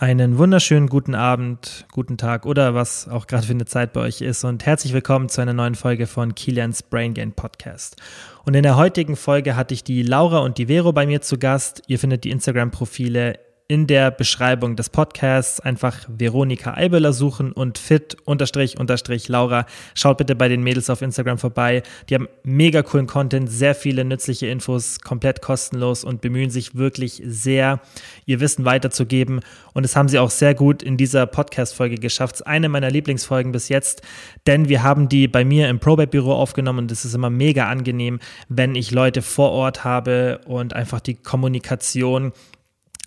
Einen wunderschönen guten Abend, guten Tag oder was auch gerade für eine Zeit bei euch ist und herzlich willkommen zu einer neuen Folge von Kilians Brain Gain Podcast. Und in der heutigen Folge hatte ich die Laura und die Vero bei mir zu Gast. Ihr findet die Instagram-Profile in der Beschreibung des Podcasts einfach Veronika Eibeler suchen und fit unterstrich unterstrich Laura. Schaut bitte bei den Mädels auf Instagram vorbei. Die haben mega coolen Content, sehr viele nützliche Infos, komplett kostenlos und bemühen sich wirklich sehr, ihr Wissen weiterzugeben. Und das haben sie auch sehr gut in dieser Podcast-Folge geschafft. Eine meiner Lieblingsfolgen bis jetzt, denn wir haben die bei mir im Probate-Büro aufgenommen und es ist immer mega angenehm, wenn ich Leute vor Ort habe und einfach die Kommunikation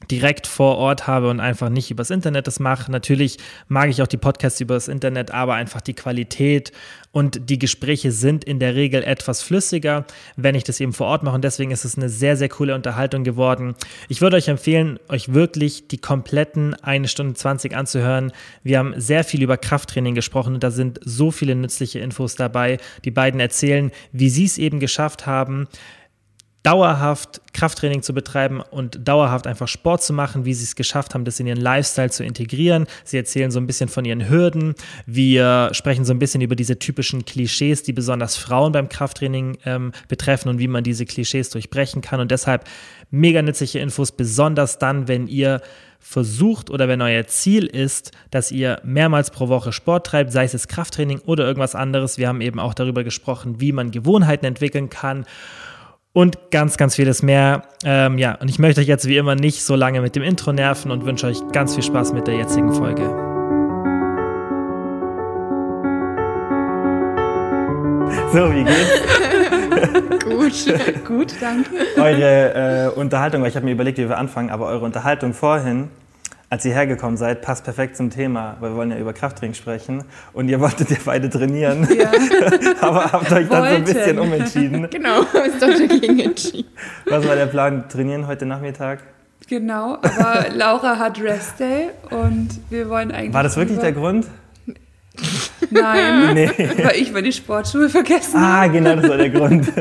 direkt vor Ort habe und einfach nicht übers Internet das mache. Natürlich mag ich auch die Podcasts übers Internet, aber einfach die Qualität und die Gespräche sind in der Regel etwas flüssiger, wenn ich das eben vor Ort mache. Und deswegen ist es eine sehr, sehr coole Unterhaltung geworden. Ich würde euch empfehlen, euch wirklich die kompletten eine Stunde 20 anzuhören. Wir haben sehr viel über Krafttraining gesprochen und da sind so viele nützliche Infos dabei. Die beiden erzählen, wie sie es eben geschafft haben, dauerhaft Krafttraining zu betreiben und dauerhaft einfach Sport zu machen, wie sie es geschafft haben, das in ihren Lifestyle zu integrieren. Sie erzählen so ein bisschen von ihren Hürden. Wir sprechen so ein bisschen über diese typischen Klischees, die besonders Frauen beim Krafttraining ähm, betreffen und wie man diese Klischees durchbrechen kann. Und deshalb mega nützliche Infos, besonders dann, wenn ihr versucht oder wenn euer Ziel ist, dass ihr mehrmals pro Woche Sport treibt, sei es jetzt Krafttraining oder irgendwas anderes. Wir haben eben auch darüber gesprochen, wie man Gewohnheiten entwickeln kann und ganz, ganz vieles mehr. Ähm, ja, und ich möchte euch jetzt wie immer nicht so lange mit dem Intro nerven und wünsche euch ganz viel Spaß mit der jetzigen Folge. So, wie geht's? gut, gut, danke. Eure äh, Unterhaltung, weil ich habe mir überlegt, wie wir anfangen, aber eure Unterhaltung vorhin als ihr hergekommen seid, passt perfekt zum Thema, weil wir wollen ja über Krafttraining sprechen. Und ihr wolltet ja beide trainieren, ja. aber habt euch dann so ein bisschen umentschieden. Genau, ist doch dagegen entschieden. Was war der Plan? Trainieren heute Nachmittag? Genau, aber Laura hat Rest Day und wir wollen eigentlich. War das wirklich der Grund? Nein, nee. weil ich meine Sportschuhe vergessen Ah, genau, das war der Grund.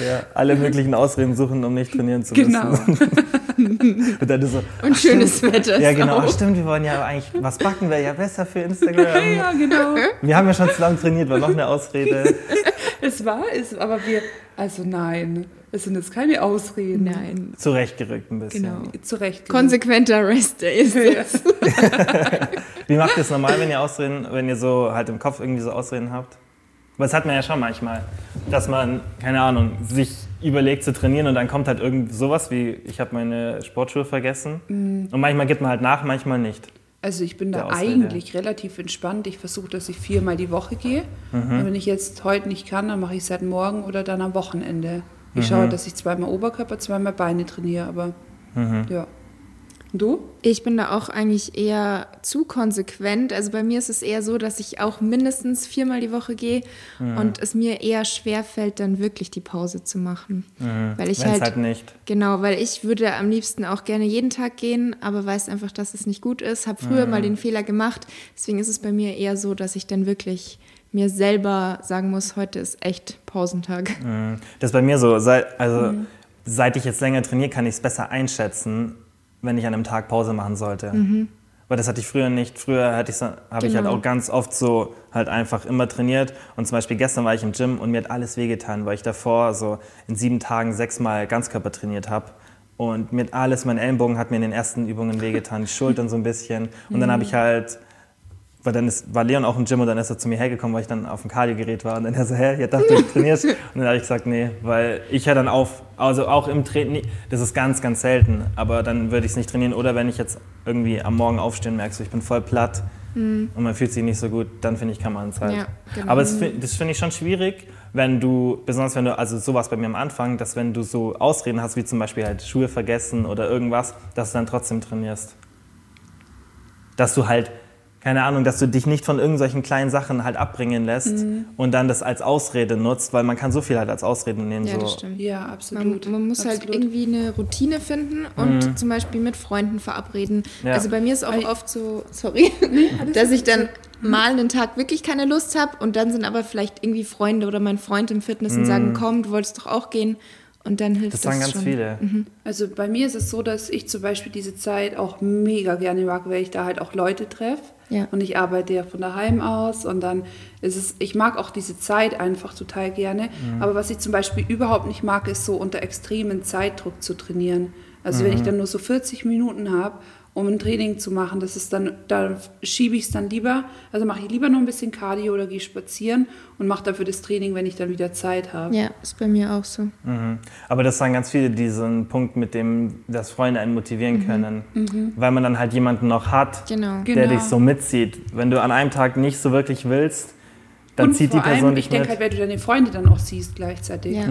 Ja, alle möglichen Ausreden suchen, um nicht trainieren zu müssen. Genau. und dann so, und schönes stimmt, Wetter. Ja, genau. Ach, stimmt, wir wollen ja eigentlich, was backen wäre ja besser für Instagram. ja, genau. Wir haben ja schon zusammen trainiert, war noch eine Ausrede. es war es, aber wir, also nein. Es sind jetzt keine Ausreden. Nein. Zurechtgerückt ein bisschen. Genau, zurechtgerückt. Konsequenter Rest Day ist es. Wie macht ihr es normal, wenn ihr Ausreden, wenn ihr so halt im Kopf irgendwie so Ausreden habt? Aber das hat man ja schon manchmal, dass man, keine Ahnung, sich überlegt zu trainieren und dann kommt halt irgend sowas wie, ich habe meine Sportschuhe vergessen. Mhm. Und manchmal gibt man halt nach, manchmal nicht. Also ich bin da eigentlich relativ entspannt. Ich versuche, dass ich viermal die Woche gehe. Mhm. Und wenn ich jetzt heute nicht kann, dann mache ich es halt morgen oder dann am Wochenende. Ich mhm. schaue, dass ich zweimal Oberkörper, zweimal Beine trainiere, aber mhm. Ja. Du? Ich bin da auch eigentlich eher zu konsequent. Also bei mir ist es eher so, dass ich auch mindestens viermal die Woche gehe mhm. und es mir eher schwer fällt, dann wirklich die Pause zu machen. Mhm. Weil ich halt, halt, nicht. Genau, weil ich würde am liebsten auch gerne jeden Tag gehen, aber weiß einfach, dass es nicht gut ist. Habe früher mhm. mal den Fehler gemacht. Deswegen ist es bei mir eher so, dass ich dann wirklich mir selber sagen muss, heute ist echt Pausentag. Mhm. Das ist bei mir so. Also mhm. seit ich jetzt länger trainiere, kann ich es besser einschätzen wenn ich an einem Tag Pause machen sollte. Mhm. Weil das hatte ich früher nicht. Früher habe genau. ich halt genau. auch ganz oft so halt einfach immer trainiert. Und zum Beispiel gestern war ich im Gym und mir hat alles wehgetan, weil ich davor so in sieben Tagen sechsmal Ganzkörper trainiert habe. Und mir hat alles, mein Ellenbogen hat mir in den ersten Übungen wehgetan, die Schultern so ein bisschen. Und dann habe ich halt weil dann ist, war Leon auch im Gym und dann ist er zu mir hergekommen, weil ich dann auf dem Kardiogerät war. Und dann er so, hä, ich dachte, du trainierst. Und dann habe ich gesagt, nee, weil ich ja dann auf, also auch im Training, das ist ganz, ganz selten, aber dann würde ich es nicht trainieren. Oder wenn ich jetzt irgendwie am Morgen aufstehen merkst, ich bin voll platt mhm. und man fühlt sich nicht so gut, dann finde ich, kann man es halt. Ja, genau. Aber das, das finde ich schon schwierig, wenn du, besonders wenn du, also sowas bei mir am Anfang, dass wenn du so Ausreden hast, wie zum Beispiel halt Schuhe vergessen oder irgendwas, dass du dann trotzdem trainierst. Dass du halt keine Ahnung, dass du dich nicht von irgendwelchen kleinen Sachen halt abbringen lässt mhm. und dann das als Ausrede nutzt, weil man kann so viel halt als Ausrede nehmen. Ja, so. das stimmt. Ja, absolut. Man, man muss halt absolut. halt irgendwie eine Routine finden und mhm. zum Beispiel mit Freunden verabreden. Ja. Also bei mir ist auch weil oft so, sorry, dass ich dann mhm. mal einen Tag wirklich keine Lust habe und dann sind aber vielleicht irgendwie Freunde oder mein Freund im Fitness und sagen, mhm. komm, du wolltest doch auch gehen Und dann hilft das. Das sagen ganz schon. viele. Mhm. Also bei mir ist es so, dass ich zum Beispiel diese Zeit auch mega gerne mag, weil ich da halt auch Leute treffe. Ja. Und ich arbeite ja von daheim aus und dann ist es, ich mag auch diese Zeit einfach total gerne. Mhm. Aber was ich zum Beispiel überhaupt nicht mag, ist so unter extremen Zeitdruck zu trainieren. Also mhm. wenn ich mhm. dann nur so 40 Minuten habe um ein Training zu machen. Das ist dann, da schiebe ich es dann lieber, also mache ich lieber noch ein bisschen Cardio oder gehe spazieren und mache dafür das Training, wenn ich dann wieder Zeit habe. Ja, ist bei mir auch so. Mhm. Aber das sagen ganz viele, diesen Punkt mit dem, dass Freunde einen motivieren mhm. können, mhm. weil man dann halt jemanden noch hat, genau. der genau. dich so mitzieht. Wenn du an einem Tag nicht so wirklich willst, dann und zieht die Person allem, dich ich denke halt, wenn du deine Freunde dann auch siehst gleichzeitig. Ja.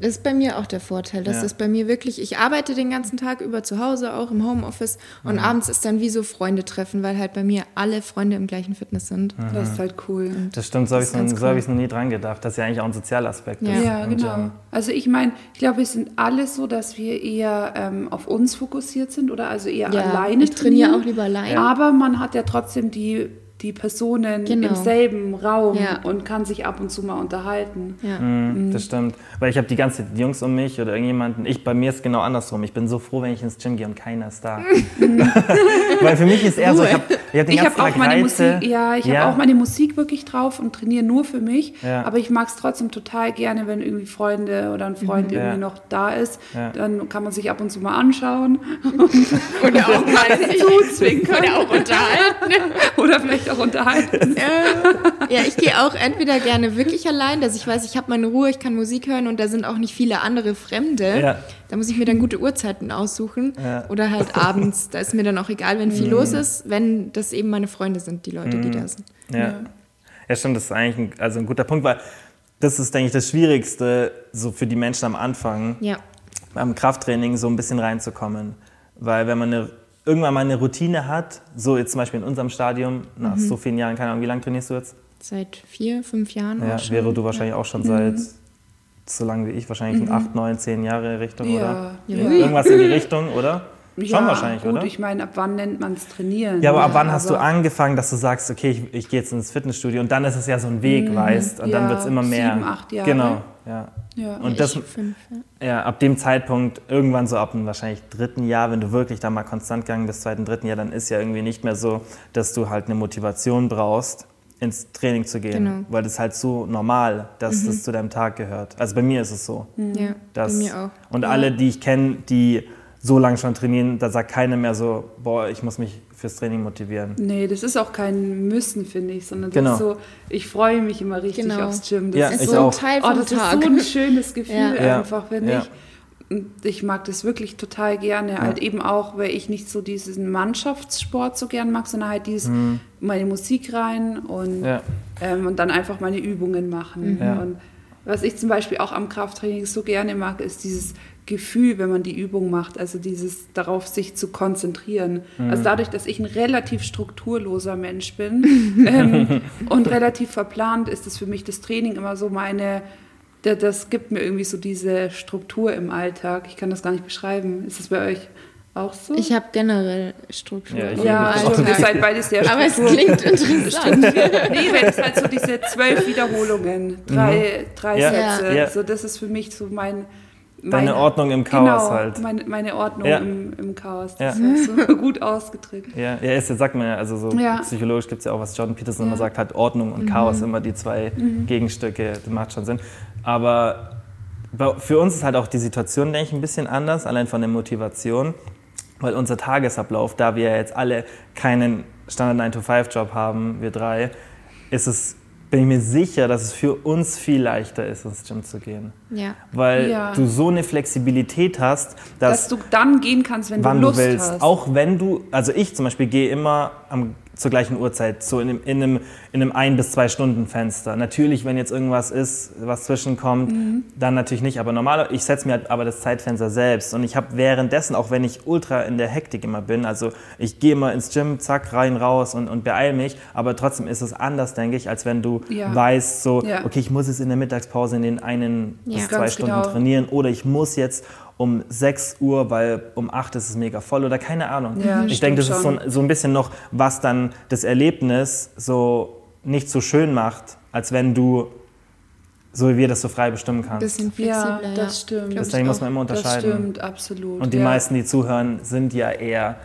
Das ist bei mir auch der Vorteil. Das ja. ist bei mir wirklich, ich arbeite den ganzen Tag über zu Hause, auch im Homeoffice und mhm. abends ist dann wie so Freunde treffen, weil halt bei mir alle Freunde im gleichen Fitness sind. Mhm. Das ist halt cool. Und das stimmt, so habe ich es cool. hab noch nie dran gedacht. Das ist ja eigentlich auch ein Sozialaspekt. Ja, ja genau. Ähm, also ich meine, ich glaube, wir sind alle so, dass wir eher ähm, auf uns fokussiert sind oder also eher ja, alleine ich trainiere auch lieber alleine. Aber man hat ja trotzdem die die Personen genau. im selben Raum ja. und kann sich ab und zu mal unterhalten. Ja. Mhm, das stimmt. Weil ich habe die ganze die Jungs um mich oder irgendjemanden, ich bei mir ist genau andersrum. Ich bin so froh, wenn ich ins Gym gehe und keiner ist da. Weil für mich ist eher so, ich habe ich hab den ich hab auch meine Musik, ja, ich ja. habe auch meine Musik wirklich drauf und trainiere nur für mich. Ja. Aber ich mag es trotzdem total gerne, wenn irgendwie Freunde oder ein Freund mhm. irgendwie noch da ist. Dann kann man sich ab und zu mal anschauen. oder auch mal zuzwinkern. Oder auch unterhalten. oder vielleicht auch auch unterhalten. ja, ich gehe auch entweder gerne wirklich allein, dass ich weiß, ich habe meine Ruhe, ich kann Musik hören und da sind auch nicht viele andere Fremde. Ja. Da muss ich mir dann gute Uhrzeiten aussuchen. Ja. Oder halt abends. Da ist mir dann auch egal, wenn viel mhm. los ist, wenn das eben meine Freunde sind, die Leute, die mhm. da sind. Ja. ja, stimmt, das ist eigentlich ein, also ein guter Punkt, weil das ist, denke ich, das Schwierigste so für die Menschen am Anfang, ja. beim Krafttraining so ein bisschen reinzukommen. Weil wenn man eine irgendwann mal eine Routine hat, so jetzt zum Beispiel in unserem Stadium, nach mhm. so vielen Jahren, keine Ahnung, wie lange trainierst du jetzt? Seit vier, fünf Jahren. Ja, wäre du wahrscheinlich ja. auch schon seit mhm. so lange wie ich, wahrscheinlich mhm. in acht, neun, zehn Jahre Richtung, ja. oder? Ja. Irgendwas in die Richtung, oder? Ja, Schon wahrscheinlich, gut, oder? Ich meine, ab wann nennt man es trainieren? Ja, aber ab wann hast du angefangen, dass du sagst, okay, ich, ich gehe jetzt ins Fitnessstudio und dann ist es ja so ein Weg, mhm. weißt, und ja, dann wird es immer mehr. Sieben, acht Jahre. Genau, ja. ja und das, fünf, ja. ja. ab dem Zeitpunkt, irgendwann so ab dem wahrscheinlich dritten Jahr, wenn du wirklich da mal konstant gegangen bist, zweiten, dritten Jahr, dann ist ja irgendwie nicht mehr so, dass du halt eine Motivation brauchst, ins Training zu gehen, genau. weil das halt so normal, dass mhm. das zu deinem Tag gehört. Also bei mir ist es so. Mhm. Ja, dass, bei mir auch. Und alle, die ich kenne, die so lange schon trainieren, da sagt keiner mehr so, boah, ich muss mich fürs Training motivieren. Nee, das ist auch kein Müssen, finde ich, sondern das genau. ist so, ich freue mich immer richtig genau. aufs Gym. Das ja, ist so ein Teil vom oh, das Tag. ist so ein schönes Gefühl ja. einfach, finde ja. ich. Und ich mag das wirklich total gerne. Ja. Halt eben auch, weil ich nicht so diesen Mannschaftssport so gern mag, sondern halt dieses mhm. meine Musik rein und, ähm, und dann einfach meine Übungen machen. Mhm. Und was ich zum Beispiel auch am Krafttraining so gerne mag, ist dieses Gefühl, wenn man die Übung macht, also dieses darauf sich zu konzentrieren. Mhm. Also dadurch, dass ich ein relativ strukturloser Mensch bin ähm, und relativ verplant, ist es für mich das Training immer so meine, das gibt mir irgendwie so diese Struktur im Alltag. Ich kann das gar nicht beschreiben. Ist das bei euch auch so? Ich habe generell Struktur. Ja, ja also ihr seid beide sehr Aber es klingt interessant. nee, wenn es halt so diese zwölf Wiederholungen, drei, mhm. drei ja. Sätze, ja. so das ist für mich so mein Deine meine, Ordnung im Chaos genau, halt. Meine, meine Ordnung ja. im, im, Chaos. Das ja. ist so gut ausgedrückt. Ja, ja ist, sagt man ja, also so ja. psychologisch gibt es ja auch, was Jordan Peterson immer sagt, halt Ordnung und mhm. Chaos immer die zwei mhm. Gegenstücke, das macht schon Sinn. Aber für uns ist halt auch die Situation, denke ich, ein bisschen anders, allein von der Motivation, weil unser Tagesablauf, da wir jetzt alle keinen Standard 9-to-5-Job haben, wir drei, ist es bin ich mir sicher, dass es für uns viel leichter ist, ins Gym zu gehen. Ja. Weil ja. du so eine Flexibilität hast, dass, dass du dann gehen kannst, wenn du Lust du willst. Hast. Auch wenn du, also ich zum Beispiel gehe immer am zur gleichen Uhrzeit, so in einem, in einem, in einem ein- bis zwei Stunden Fenster. Natürlich, wenn jetzt irgendwas ist, was zwischenkommt, mhm. dann natürlich nicht. Aber normal, ich setze mir halt aber das Zeitfenster selbst. Und ich habe währenddessen, auch wenn ich ultra in der Hektik immer bin, also ich gehe immer ins Gym, zack, rein, raus und, und beeil mich, aber trotzdem ist es anders, denke ich, als wenn du ja. weißt, so, ja. okay, ich muss jetzt in der Mittagspause in den einen ja. bis zwei Stunden genau. trainieren oder ich muss jetzt um 6 Uhr, weil um 8 ist es mega voll oder keine Ahnung. Ja, ich denke, das ist so, so ein bisschen noch, was dann das Erlebnis so nicht so schön macht, als wenn du so wie wir das so frei bestimmen kannst. Bisschen flexibler, ja, das stimmt. Deswegen muss man immer unterscheiden. Das stimmt, absolut. Und die ja. meisten, die zuhören, sind ja eher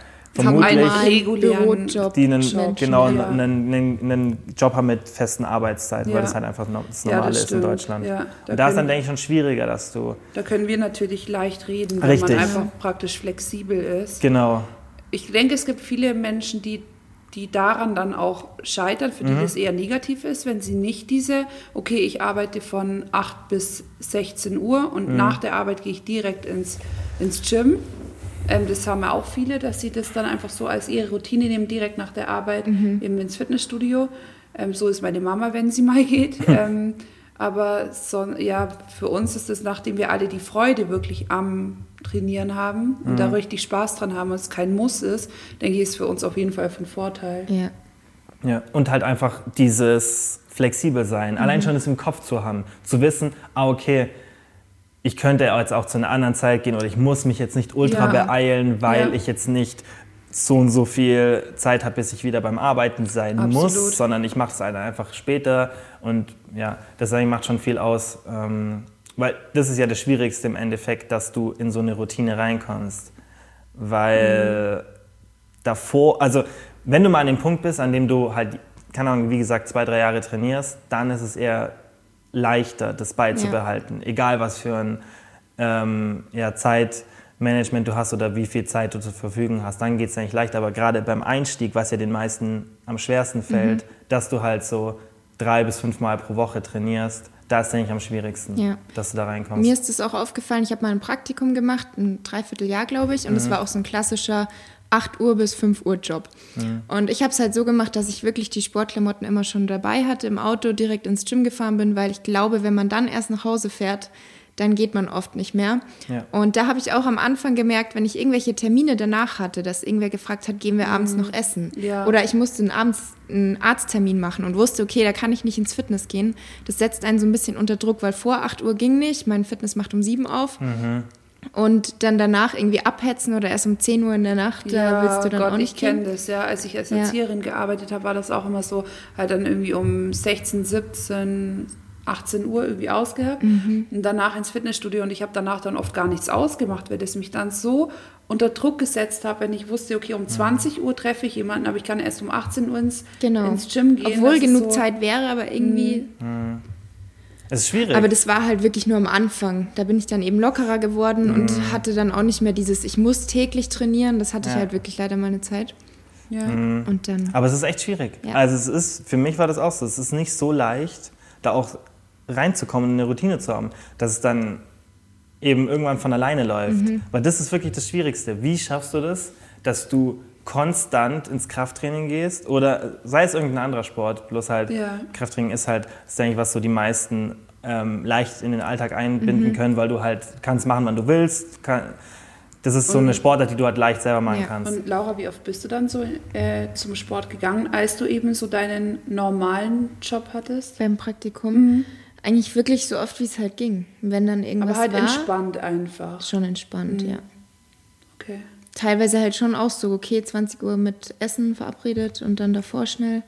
vermutlich haben einen regulären Job, die einen, Job, genau, ja. einen, einen, einen, Job haben mit festen Arbeitszeiten, ja. weil das halt einfach das Normale ja, das ist in Deutschland. Ja, da Und da ist dann, denke ich, schon schwieriger, dass du... Da können wir natürlich leicht reden, wenn Richtig. man einfach praktisch flexibel ist. Genau. Ich denke, es gibt viele Menschen, die die daran dann auch scheitern, für die mhm. das eher negativ ist, wenn sie nicht diese, okay, ich arbeite von 8 bis 16 Uhr und mhm. nach der Arbeit gehe ich direkt ins, ins Gym ähm, das haben ja auch viele, dass sie das dann einfach so als ihre Routine nehmen, direkt nach der Arbeit mhm. eben ins Fitnessstudio. Ähm, so ist meine Mama, wenn sie mal geht. ähm, aber so, ja, für uns ist es, nachdem wir alle die Freude wirklich am Trainieren haben und mhm. da richtig Spaß dran haben und es kein Muss ist, denke ich, ist für uns auf jeden Fall von Vorteil. Ja. Ja, und halt einfach dieses flexibel sein, mhm. allein schon das im Kopf zu haben, zu wissen, ah, okay, ich könnte jetzt auch zu einer anderen Zeit gehen oder ich muss mich jetzt nicht ultra ja. beeilen, weil ja. ich jetzt nicht so und so viel Zeit habe, bis ich wieder beim Arbeiten sein Absolut. muss, sondern ich mache es halt einfach später und ja, das macht schon viel aus, ähm, weil das ist ja das Schwierigste im Endeffekt, dass du in so eine Routine reinkommst, weil mhm. davor, also wenn du mal an dem Punkt bist, an dem du halt, keine Ahnung, wie gesagt, zwei, drei Jahre trainierst, dann ist es eher leichter, das beizubehalten. Ja. Egal, was für ein ähm, ja, Zeitmanagement du hast oder wie viel Zeit du zur Verfügung hast, dann geht es eigentlich leichter. Aber gerade beim Einstieg, was ja den meisten am schwersten fällt, mhm. dass du halt so drei bis fünf Mal pro Woche trainierst, da ist eigentlich am schwierigsten, ja. dass du da reinkommst. Mir ist es auch aufgefallen, ich habe mal ein Praktikum gemacht, ein Dreivierteljahr, glaube ich, und es mhm. war auch so ein klassischer 8 Uhr bis 5 Uhr Job. Mhm. Und ich habe es halt so gemacht, dass ich wirklich die Sportklamotten immer schon dabei hatte, im Auto direkt ins Gym gefahren bin, weil ich glaube, wenn man dann erst nach Hause fährt, dann geht man oft nicht mehr. Ja. Und da habe ich auch am Anfang gemerkt, wenn ich irgendwelche Termine danach hatte, dass irgendwer gefragt hat, gehen wir abends mhm. noch essen? Ja. Oder ich musste abends einen Arzttermin machen und wusste, okay, da kann ich nicht ins Fitness gehen. Das setzt einen so ein bisschen unter Druck, weil vor 8 Uhr ging nicht, mein Fitness macht um 7 auf. Mhm und dann danach irgendwie abhetzen oder erst um 10 Uhr in der Nacht, ja, da willst du dann Gott, auch nicht ich kenne das, ja. Als ich als Erzieherin ja. gearbeitet habe, war das auch immer so, halt dann irgendwie um 16, 17, 18 Uhr irgendwie ausgehabt mhm. und danach ins Fitnessstudio und ich habe danach dann oft gar nichts ausgemacht, weil das mich dann so unter Druck gesetzt habe, wenn ich wusste, okay, um 20 Uhr treffe ich jemanden, aber ich kann erst um 18 Uhr ins, genau. ins Gym gehen. Obwohl genug so, Zeit wäre, aber irgendwie... Mhm. Es ist schwierig. Aber das war halt wirklich nur am Anfang. Da bin ich dann eben lockerer geworden mhm. und hatte dann auch nicht mehr dieses, ich muss täglich trainieren. Das hatte ja. ich halt wirklich leider mal eine Zeit. Ja. Mhm. Und dann. Aber es ist echt schwierig. Ja. Also es ist, für mich war das auch so. Es ist nicht so leicht, da auch reinzukommen, eine Routine zu haben, dass es dann eben irgendwann von alleine läuft. Mhm. Weil das ist wirklich das Schwierigste. Wie schaffst du das, dass du konstant ins Krafttraining gehst oder sei es irgendein anderer Sport, bloß halt ja. Krafttraining ist halt, das ist eigentlich was so die meisten ähm, leicht in den Alltag einbinden mhm. können, weil du halt kannst machen, wann du willst. Kann, das ist so eine Sportart, die du halt leicht selber machen ja. kannst. Und Laura, wie oft bist du dann so äh, zum Sport gegangen, als du eben so deinen normalen Job hattest? Beim Praktikum? Mhm. Eigentlich wirklich so oft, wie es halt ging. Wenn dann irgendwas Aber halt war, entspannt einfach. Schon entspannt, mhm. ja. Okay teilweise halt schon auch so, okay, 20 Uhr mit Essen verabredet und dann davor schnell.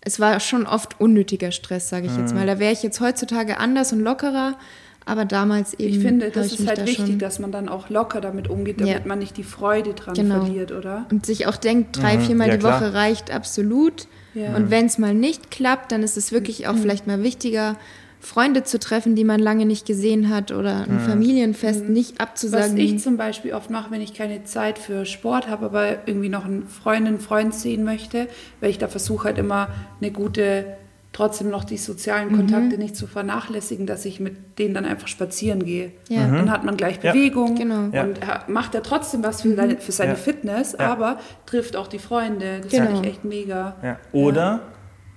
Es war schon oft unnötiger Stress, sage ich mhm. jetzt mal. Da wäre ich jetzt heutzutage anders und lockerer, aber damals eben. Ich finde, das ist halt da wichtig, dass man dann auch locker damit umgeht, damit ja. man nicht die Freude dran genau. verliert, oder? Und sich auch denkt, drei, mhm. viermal ja, die klar. Woche reicht absolut. Ja. Und wenn es mal nicht klappt, dann ist es wirklich auch mhm. vielleicht mal wichtiger, Freunde zu treffen, die man lange nicht gesehen hat oder ein mhm. Familienfest mhm. nicht abzusagen. Was ich zum Beispiel oft mache, wenn ich keine Zeit für Sport habe, aber irgendwie noch einen Freundin, Freund sehen möchte, weil ich da versuche halt immer eine gute, trotzdem noch die sozialen mhm. Kontakte nicht zu vernachlässigen, dass ich mit denen dann einfach spazieren gehe. Ja. Dann hat man gleich Bewegung ja. genau. und macht ja trotzdem was für, seine, für seine Fitness, aber trifft auch die Freunde. Das genau. finde ich echt mega. Oder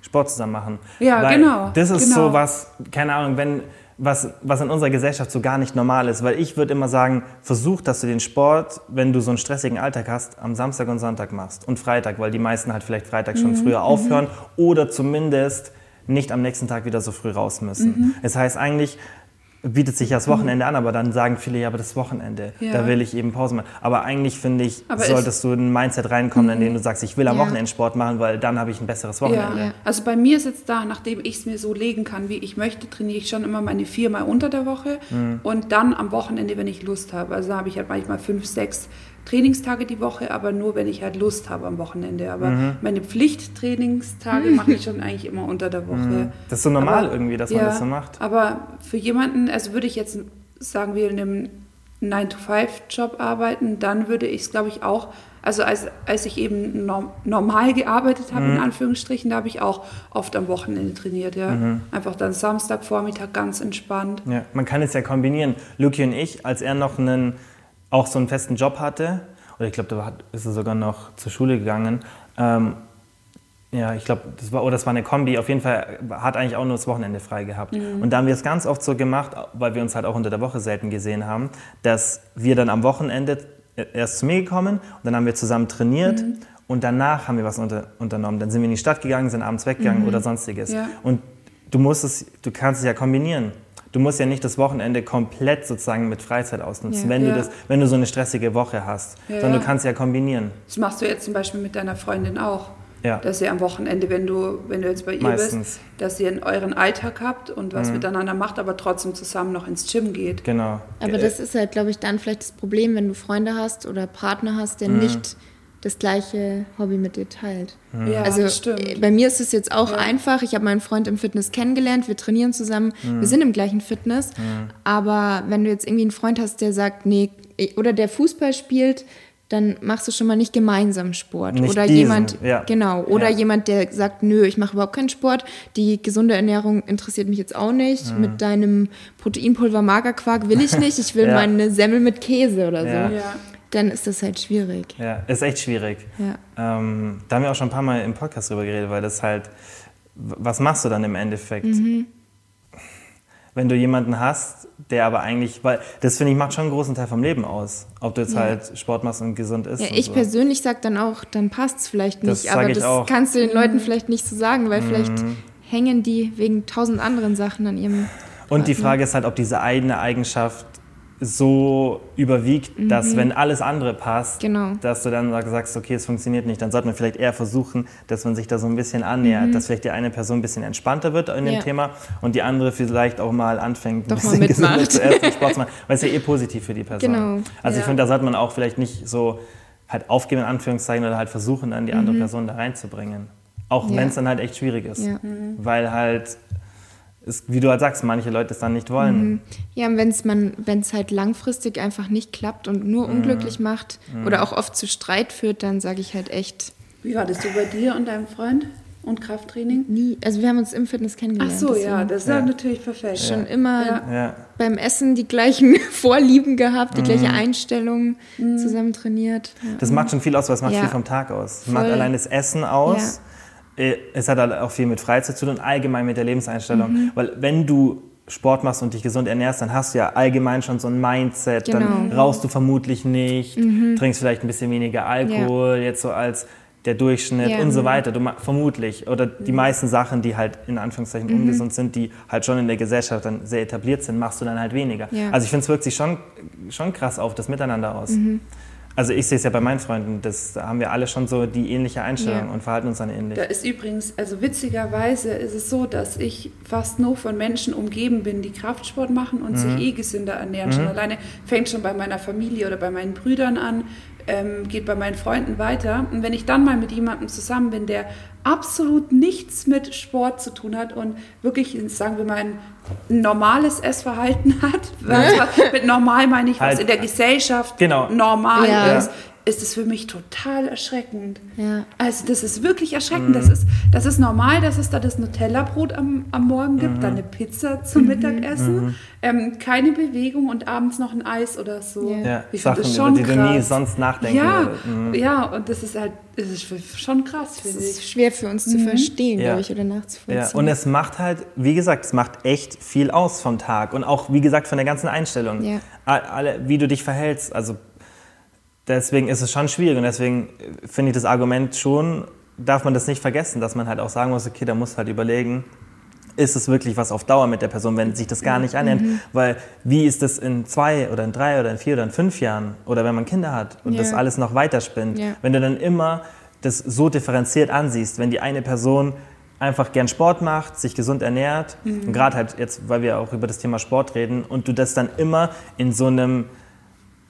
Sport zusammen machen. Ja, Weil genau. Das ist genau. so was, keine Ahnung, wenn was, was in unserer Gesellschaft so gar nicht normal ist. Weil ich würde immer sagen, versuch, dass du den Sport, wenn du so einen stressigen Alltag hast, am Samstag und Sonntag machst. Und Freitag, weil die meisten halt vielleicht Freitag schon mhm. früher aufhören mhm. oder zumindest nicht am nächsten Tag wieder so früh raus müssen. Mhm. Das heißt eigentlich, bietet sich ja das Wochenende an, aber dann sagen viele, ja, aber das Wochenende, ja. da will ich eben Pause machen. Aber eigentlich finde ich, aber solltest du in ein Mindset reinkommen, in dem du sagst, ich will am ja. Wochenende Sport machen, weil dann habe ich ein besseres Wochenende. Ja. Also bei mir ist jetzt da, nachdem ich es mir so legen kann, wie ich möchte, trainiere ich schon immer meine viermal unter der Woche mhm. und dann am Wochenende, wenn ich Lust habe. Also da habe ich halt manchmal fünf, sechs Trainingstage die Woche, aber nur, wenn ich halt Lust habe am Wochenende. Aber mhm. meine Pflichttrainingstage mache ich schon eigentlich immer unter der Woche. Mhm. Das ist so normal aber, irgendwie, dass man das so macht. Aber für jemanden, also würde ich jetzt sagen wir in einem 9-to-5-Job arbeiten, dann würde ich es, glaube ich, auch, also als, als ich eben normal gearbeitet habe, mhm. in Anführungsstrichen, da habe ich auch oft am Wochenende trainiert, ja. Mhm. Einfach dann Samstag, Vormittag ganz entspannt. Ja, man kann es ja kombinieren. Luki und ich, als er noch einen auch so einen festen Job hatte, oder ich glaube, da ist er sogar noch zur Schule gegangen. Ähm, ja, ich glaube, das war, oder das war eine Kombi. Auf jeden Fall hat eigentlich auch nur das Wochenende frei gehabt. Mhm. Und da haben wir es ganz oft so gemacht, weil wir uns halt auch unter der Woche selten gesehen haben, dass wir dann am Wochenende erst zu mir gekommen und dann haben wir zusammen trainiert mhm. und danach haben wir was unter, unternommen. Dann sind wir in die Stadt gegangen, sind abends weggegangen mhm. oder sonstiges. Ja. Und du musst es, du kannst es ja kombinieren du musst ja nicht das Wochenende komplett sozusagen mit Freizeit ausnutzen, ja, wenn, ja. Du das, wenn du so eine stressige Woche hast, ja, sondern du kannst ja kombinieren. Das machst du jetzt zum Beispiel mit deiner Freundin auch. Ja. Dass ihr am Wochenende, wenn du, wenn du jetzt bei ihr Meistens. bist, dass ihr in euren Alltag habt und was mhm. miteinander macht, aber trotzdem zusammen noch ins Gym geht. Genau. Aber das ist halt, glaube ich, dann vielleicht das Problem, wenn du Freunde hast oder Partner hast, der mhm. nicht das gleiche Hobby mit dir teilt. Mhm. Ja, also stimmt. bei mir ist es jetzt auch ja. einfach. Ich habe meinen Freund im Fitness kennengelernt, wir trainieren zusammen, mhm. wir sind im gleichen Fitness. Mhm. Aber wenn du jetzt irgendwie einen Freund hast, der sagt, nee, oder der Fußball spielt, dann machst du schon mal nicht gemeinsam Sport. Nicht oder diesen, jemand, ja. genau, oder ja. jemand, der sagt, nö, ich mache überhaupt keinen Sport, die gesunde Ernährung interessiert mich jetzt auch nicht, mhm. mit deinem Proteinpulver Magerquark will ich nicht, ich will ja. meine Semmel mit Käse oder so dann ist das halt schwierig. Ja, ist echt schwierig. Ja. Ähm, da haben wir auch schon ein paar Mal im Podcast drüber geredet, weil das halt, was machst du dann im Endeffekt? Mhm. Wenn du jemanden hast, der aber eigentlich, weil das finde ich macht schon einen großen Teil vom Leben aus, ob du jetzt ja. halt Sport machst und gesund isst. Ja, ich so. persönlich sage dann auch, dann passt es vielleicht nicht, das aber das auch. kannst du den Leuten mhm. vielleicht nicht so sagen, weil mhm. vielleicht hängen die wegen tausend anderen Sachen an ihrem. Und die Frage ist halt, ob diese eine Eigenschaft so überwiegt, mhm. dass wenn alles andere passt, genau. dass du dann sagst, okay, es funktioniert nicht, dann sollte man vielleicht eher versuchen, dass man sich da so ein bisschen annähert, mhm. dass vielleicht die eine Person ein bisschen entspannter wird in dem ja. Thema und die andere vielleicht auch mal anfängt, ein Doch bisschen gesünder zu essen, Sport zu machen, weil es ja eh positiv für die Person. Genau. Also ja. ich finde, da sollte man auch vielleicht nicht so halt aufgeben in Anführungszeichen oder halt versuchen, dann die andere mhm. Person da reinzubringen. Auch ja. wenn es dann halt echt schwierig ist, weil halt ist, wie du halt sagst, manche Leute es dann nicht wollen. Mhm. Ja, und wenn es man, wenn es halt langfristig einfach nicht klappt und nur mhm. unglücklich macht mhm. oder auch oft zu Streit führt, dann sage ich halt echt. Wie war das so bei dir und deinem Freund? Und Krafttraining? Nie. Also wir haben uns im Fitness kennengelernt. Ach so, ja, das ist ja. natürlich perfekt. Schon immer ja. beim Essen die gleichen Vorlieben gehabt, die mhm. gleiche Einstellung, mhm. zusammen trainiert. Das macht schon viel aus, weil es macht viel vom Tag aus. Es macht allein das Essen aus es hat halt auch viel mit Freizeit zu tun und allgemein mit der Lebenseinstellung. Mhm. Weil wenn du Sport machst und dich gesund ernährst, dann hast du ja allgemein schon so ein Mindset. Genau. Dann rauchst du vermutlich nicht, mhm. trinkst vielleicht ein bisschen weniger Alkohol, ja. jetzt so als der Durchschnitt ja. und so weiter. Du, vermutlich. Oder die mhm. meisten Sachen, die halt in Anführungszeichen mhm. ungesund sind, die halt schon in der Gesellschaft dann sehr etabliert sind, machst du dann halt weniger. Ja. Also ich finde, es wirkt sich schon, schon krass auf das Miteinander aus. Also ich sehe es ja bei meinen Freunden, das, da haben wir alle schon so die ähnliche Einstellung ja. und verhalten uns dann ähnlich. Da ist übrigens, also witzigerweise ist es so, dass ich fast nur von Menschen umgeben bin, die Kraftsport machen und mhm. sich eh gesünder ernähren. Mhm. Schon alleine fängt schon bei meiner Familie oder bei meinen Brüdern an, ähm, geht bei meinen Freunden weiter. Und wenn ich dann mal mit jemandem zusammen bin, der absolut nichts mit Sport zu tun hat und wirklich, sagen wir mal, ein normales Essverhalten hat, mit normal meine ich, was halt, in der Gesellschaft genau. normal ja. ist, ist es für mich total erschreckend. Ja. Also das ist wirklich erschreckend. Mhm. Das, ist, das ist normal, dass es da das Nutella-Brot am, am Morgen gibt, mhm. dann eine Pizza zum mhm. Mittagessen, mhm. ähm, keine Bewegung und abends noch ein Eis oder so. Ja, ja ich Sachen, das schon über die krass. du nie sonst nachdenken Ja, mhm. ja und das ist halt das ist schon krass, finde ich. Das ist schwer für uns zu verstehen, glaube ich, oder nachzuvollziehen. Ja. Und es macht halt, wie gesagt, es macht echt viel aus vom Tag und auch, wie gesagt, von der ganzen Einstellung. Ja. Alle, wie du dich verhältst, also deswegen ist es schon schwierig und deswegen finde ich das Argument schon, darf man das nicht vergessen, dass man halt auch sagen muss, okay, da muss halt überlegen, ist es wirklich was auf Dauer mit der Person, wenn sich das gar nicht annimmt? Mhm. Weil wie ist das in zwei oder in drei oder in vier oder in fünf Jahren oder wenn man Kinder hat und ja. das alles noch weiterspinnt? Ja. Wenn du dann immer das so differenziert ansiehst, wenn die eine Person einfach gern Sport macht, sich gesund ernährt mhm. gerade halt jetzt, weil wir auch über das Thema Sport reden und du das dann immer in so einem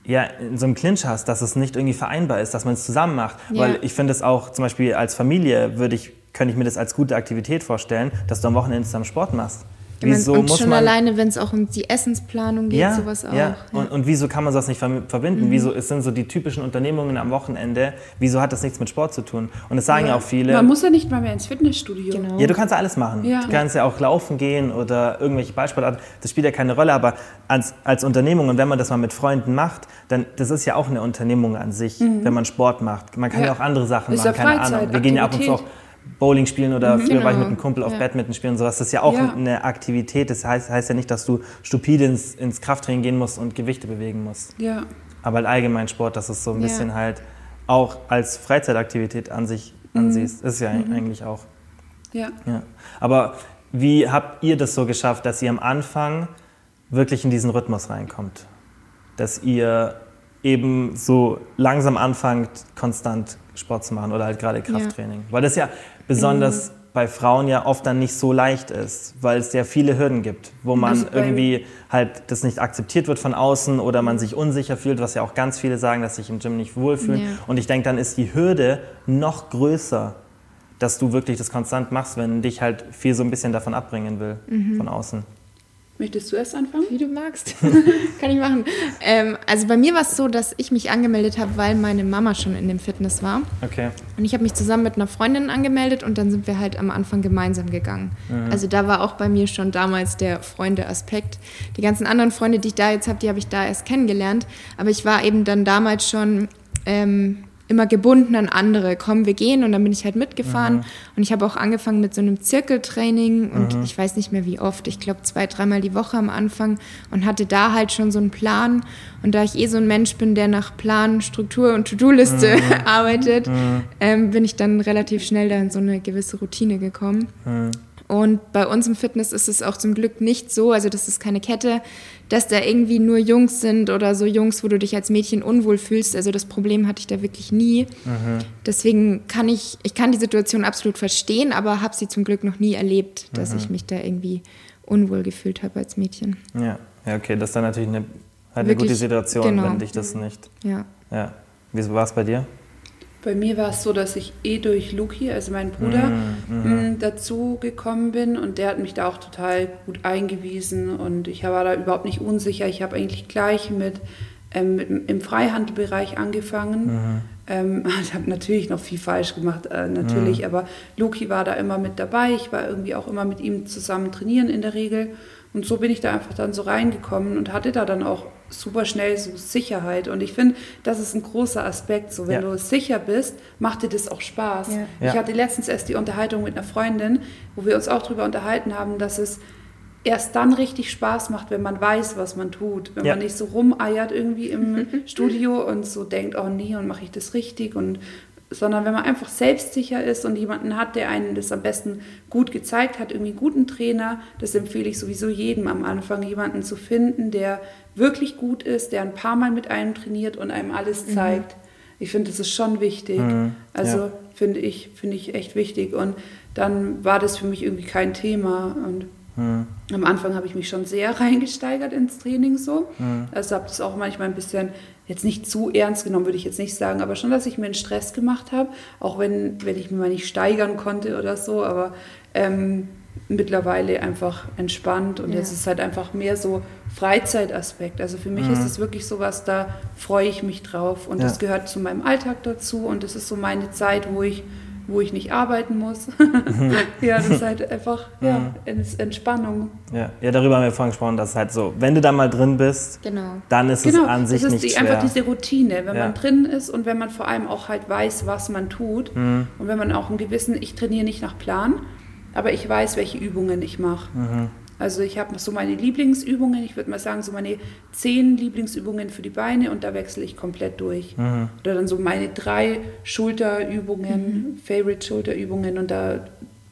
ja, in so einem Clinch hast, dass es nicht irgendwie vereinbar ist, dass man es zusammen macht. Ja. Weil ich finde es auch zum Beispiel als Familie würde ich, könnte ich mir das als gute Aktivität vorstellen, dass du am Wochenende zusammen Sport machst. Wieso und muss schon man, alleine, wenn es auch um die Essensplanung geht, ja, sowas auch. Ja. ja. Und, und, wieso kann man das nicht verbinden? Mhm. Wieso es sind so die typischen Unternehmungen am Wochenende? Wieso hat das nichts mit Sport zu tun? Und das sagen ja, auch viele. Man muss ja nicht mal mehr ins Fitnessstudio. Genau. Ja, du kannst ja alles machen. Ja. Du kannst ja auch laufen gehen oder irgendwelche Ballsportarten. Das spielt ja keine Rolle. Aber als, als Unternehmung und wenn man das mal mit Freunden macht, dann das ist ja auch eine Unternehmung an sich, mhm. wenn man Sport macht. Man kann ja, auch andere Sachen ist machen. Keine Ahnung. Wir gehen ja ab und zu auch Bowling spielen oder mhm, früher genau. war ich mit einem Kumpel auf ja. Badminton spielen und sowas. Das ist ja auch ja. eine Aktivität. Das heißt, heißt ja nicht, dass du stupide ins, ins Krafttraining gehen musst und Gewichte bewegen musst. Ja. Aber halt allgemein Sport, dass es so ein bisschen halt auch als Freizeitaktivität an sich mhm. ansiehst. Ist ja mhm. eigentlich auch. Ja. ja. Aber wie habt ihr das so geschafft, dass ihr am Anfang wirklich in diesen Rhythmus reinkommt? Dass ihr eben so langsam anfangt, konstant Sport zu machen oder halt gerade Krafttraining. Ja. Weil das ja besonders mhm. bei Frauen ja oft dann nicht so leicht ist, weil es ja viele Hürden gibt, wo man irgendwie halt das nicht akzeptiert wird von außen oder man sich unsicher fühlt, was ja auch ganz viele sagen, dass sich im Gym nicht wohlfühlen. Ja. Und ich denke, dann ist die Hürde noch größer, dass du wirklich das konstant machst, wenn dich halt viel so ein bisschen davon abbringen will mhm. von außen. Möchtest du erst anfangen? Wie du magst. Kann ich machen. Ähm, also bei mir war es so, dass ich mich angemeldet habe, weil meine Mama schon in dem Fitness war. Okay. Und ich habe mich zusammen mit einer Freundin angemeldet und dann sind wir halt am Anfang gemeinsam gegangen. Mhm. Also da war auch bei mir schon damals der Freunde-Aspekt. Die ganzen anderen Freunde, die ich da jetzt habe, die habe ich da erst kennengelernt. Aber ich war eben dann damals schon ähm, immer gebunden an andere. Komm, wir gehen und dann bin ich halt mitgefahren. Mhm. Und ich habe auch angefangen mit so einem Zirkeltraining und mhm. ich weiß nicht mehr wie oft, ich glaube zwei, dreimal die Woche am Anfang und hatte da halt schon so einen Plan. Und da ich eh so ein Mensch bin, der nach Plan, Struktur und To-Do-Liste mhm. arbeitet, mhm. ähm, bin ich dann relativ schnell da in so eine gewisse Routine gekommen. Und bei uns im Fitness ist es auch zum Glück nicht so, also das ist keine Kette, dass da irgendwie nur Jungs sind oder so Jungs, wo du dich als Mädchen unwohl fühlst. Also das Problem hatte ich da wirklich nie. Mhm. Deswegen kann ich, ich kann die Situation absolut verstehen, aber habe sie zum Glück noch nie erlebt, dass mhm. ich mich da irgendwie unwohl gefühlt habe als Mädchen. Ja, ja okay, das ist dann natürlich eine, halt eine gute Situation, genau. wenn dich das nicht. Ja. ja. Wie war es bei dir? Bei mir war es so, dass ich eh durch Luki, also meinen Bruder, mm, mm. dazu gekommen bin und der hat mich da auch total gut eingewiesen und ich war da überhaupt nicht unsicher. Ich habe eigentlich gleich mit, ähm, mit im Freihandelbereich angefangen. Mhm. Ähm, ich habe natürlich noch viel falsch gemacht, äh, natürlich, mhm. aber Luki war da immer mit dabei. Ich war irgendwie auch immer mit ihm zusammen trainieren in der Regel. Und so bin ich da einfach dann so reingekommen und hatte da dann auch super schnell so Sicherheit. Und ich finde, das ist ein großer Aspekt. So, wenn ja. du sicher bist, macht dir das auch Spaß. Ja. Ich hatte letztens erst die Unterhaltung mit einer Freundin, wo wir uns auch darüber unterhalten haben, dass es erst dann richtig Spaß macht, wenn man weiß, was man tut. Wenn ja. man nicht so rumeiert irgendwie im Studio und so denkt, oh nee, und mache ich das richtig und sondern wenn man einfach selbstsicher ist und jemanden hat, der einen das am besten gut gezeigt hat, irgendwie einen guten Trainer, das empfehle ich sowieso jedem am Anfang, jemanden zu finden, der wirklich gut ist, der ein paar Mal mit einem trainiert und einem alles mhm. zeigt. Mhm. Ich finde, das ist schon wichtig. Mhm. Also ja. finde ich, finde ich echt wichtig. Und dann war das für mich irgendwie kein Thema. Und mhm. am Anfang habe ich mich schon sehr reingesteigert ins Training so. Mhm. Also habe das auch manchmal ein bisschen jetzt nicht zu ernst genommen, würde ich jetzt nicht sagen, aber schon, dass ich mir einen Stress gemacht habe, auch wenn, wenn ich mir mal nicht steigern konnte oder so, aber ähm, mittlerweile einfach entspannt und ja. jetzt ist halt einfach mehr so Freizeitaspekt. Also für mich mhm. ist es wirklich so was, da freue ich mich drauf und ja. das gehört zu meinem Alltag dazu und das ist so meine Zeit, wo ich wo ich nicht arbeiten muss. ja, das ist halt einfach ja, Entspannung. Ja. ja, darüber haben wir vorhin gesprochen, dass es halt so, wenn du da mal drin bist, genau. dann ist genau. es an sich das ist nicht die, einfach diese Routine, wenn ja. man drin ist und wenn man vor allem auch halt weiß, was man tut mhm. und wenn man auch einen gewissen, ich trainiere nicht nach Plan, aber ich weiß, welche Übungen ich mache. Mhm. Also ich habe so meine Lieblingsübungen, ich würde mal sagen, so meine zehn Lieblingsübungen für die Beine und da wechsle ich komplett durch. Mhm. Oder dann so meine drei Schulterübungen, mhm. Favorite Schulterübungen und da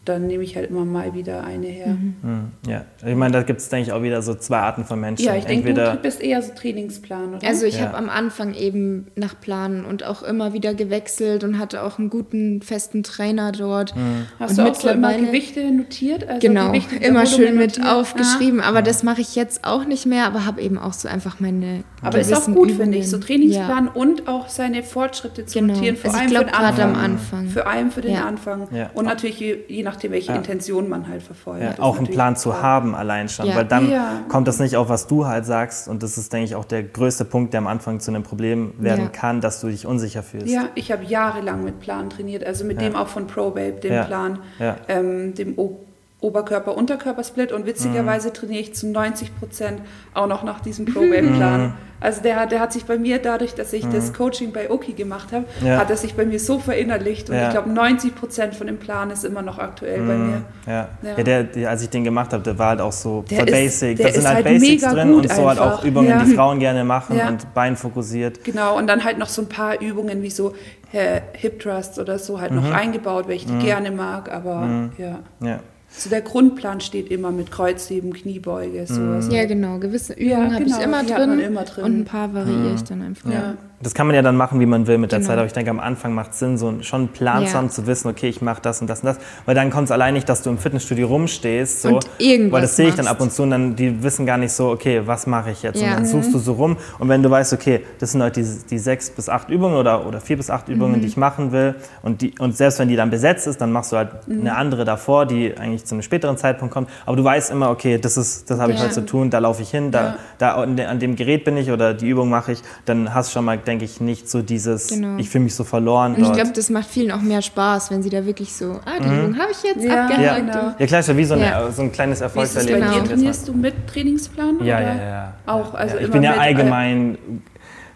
dann nehme ich halt immer mal wieder eine her. Mhm. mhm. Ja, ich meine, da gibt es, denke ich, auch wieder so zwei Arten von Menschen. Ja, ich denke, du bist eher so Trainingsplan, oder? Also ich ja. habe am Anfang eben nach Planen und auch immer wieder gewechselt und hatte auch einen guten, festen Trainer dort. Mhm. Hast und du auch so immer Gewichte notiert? Also genau, Gewichte immer schön mit notiert? aufgeschrieben, ah. aber das mache ich jetzt auch nicht mehr, aber habe eben auch so einfach meine Aber ist auch gut, finde ich, so Trainingsplan ja. und auch seine Fortschritte zu genau. notieren, vor also allem glaub, für den Anfang. am Anfang. Für allem für den Anfang. Und natürlich je, je nach nachdem, welche ja. Intention man halt verfolgt. Ja, auch einen Plan zu haben allein schon, weil dann kommt das nicht auf, was du halt sagst und das ist, denke ich, auch der größte Punkt, der am Anfang zu einem Problem werden kann, dass du dich unsicher fühlst. Ja, ich habe jahrelang mit Plan trainiert, also mit dem auch von ProBabe, dem Plan, ähm, dem o Oberkörper-Unterkörper-Split und witzigerweise mhm. trainiere ich zu 90 Prozent auch noch nach diesem ProBabe-Plan. Mhm. Also der, der hat sich bei mir, dadurch, dass ich mhm. das Coaching bei Oki gemacht habe, ja. hat er sich bei mir so verinnerlicht. Und ja. ich glaube, 90 Prozent von dem Plan ist immer noch aktuell mhm. bei mir. Ja, ja. Der, der, als ich den gemacht habe, der war halt auch so der ist, basic. Da sind halt, halt Basics drin und so halt auch Übungen, die Frauen gerne machen und Bein fokussiert. Genau, und dann halt noch so ein paar Übungen wie so äh, Hip Thrusts oder so halt mhm. noch eingebaut, weil ich die mhm. gerne mag. Aber mhm. ja. So der Grundplan steht immer mit Kreuzheben, Kniebeuge, sowas. Ja, genau. Gewisse Übungen ja, habe genau, ich immer drin, immer drin, Und ein paar variiere ich dann einfach. Ja das kann man ja dann machen, wie man will mit der genau. Zeit, aber ich denke, am Anfang macht es Sinn, so schon einen Plan ja. zu haben, zu wissen, okay, ich mache das und das und das, weil dann kommt es allein nicht, dass du im Fitnessstudio rumstehst, so, weil das sehe ich dann ab und zu und dann, die wissen gar nicht so, okay, was mache ich jetzt? Ja. Und dann suchst du so rum und wenn du weißt, okay, das sind heute die, die sechs bis acht Übungen oder, oder vier bis acht Übungen, mhm. die ich machen will und, die, und selbst wenn die dann besetzt ist, dann machst du halt mhm. eine andere davor, die eigentlich zu einem späteren Zeitpunkt kommt, aber du weißt immer, okay, das, ist, das habe ich ja. heute zu tun, da laufe ich hin, da, da an dem Gerät bin ich oder die Übung mache ich, dann hast du schon mal, denke ich, nicht so dieses, genau. ich fühle mich so verloren. Und ich glaube, das macht vielen auch mehr Spaß, wenn sie da wirklich so, ah, die mhm. Übung habe ich jetzt ja. abgehakt. Ja, genau. ja klar, ist ja wie so, eine, ja. so ein kleines Erfolgserlebnis. Genau. Trainierst du mit Trainingsplan? Ja, ja, ja. Auch, also Ich bin ja allgemein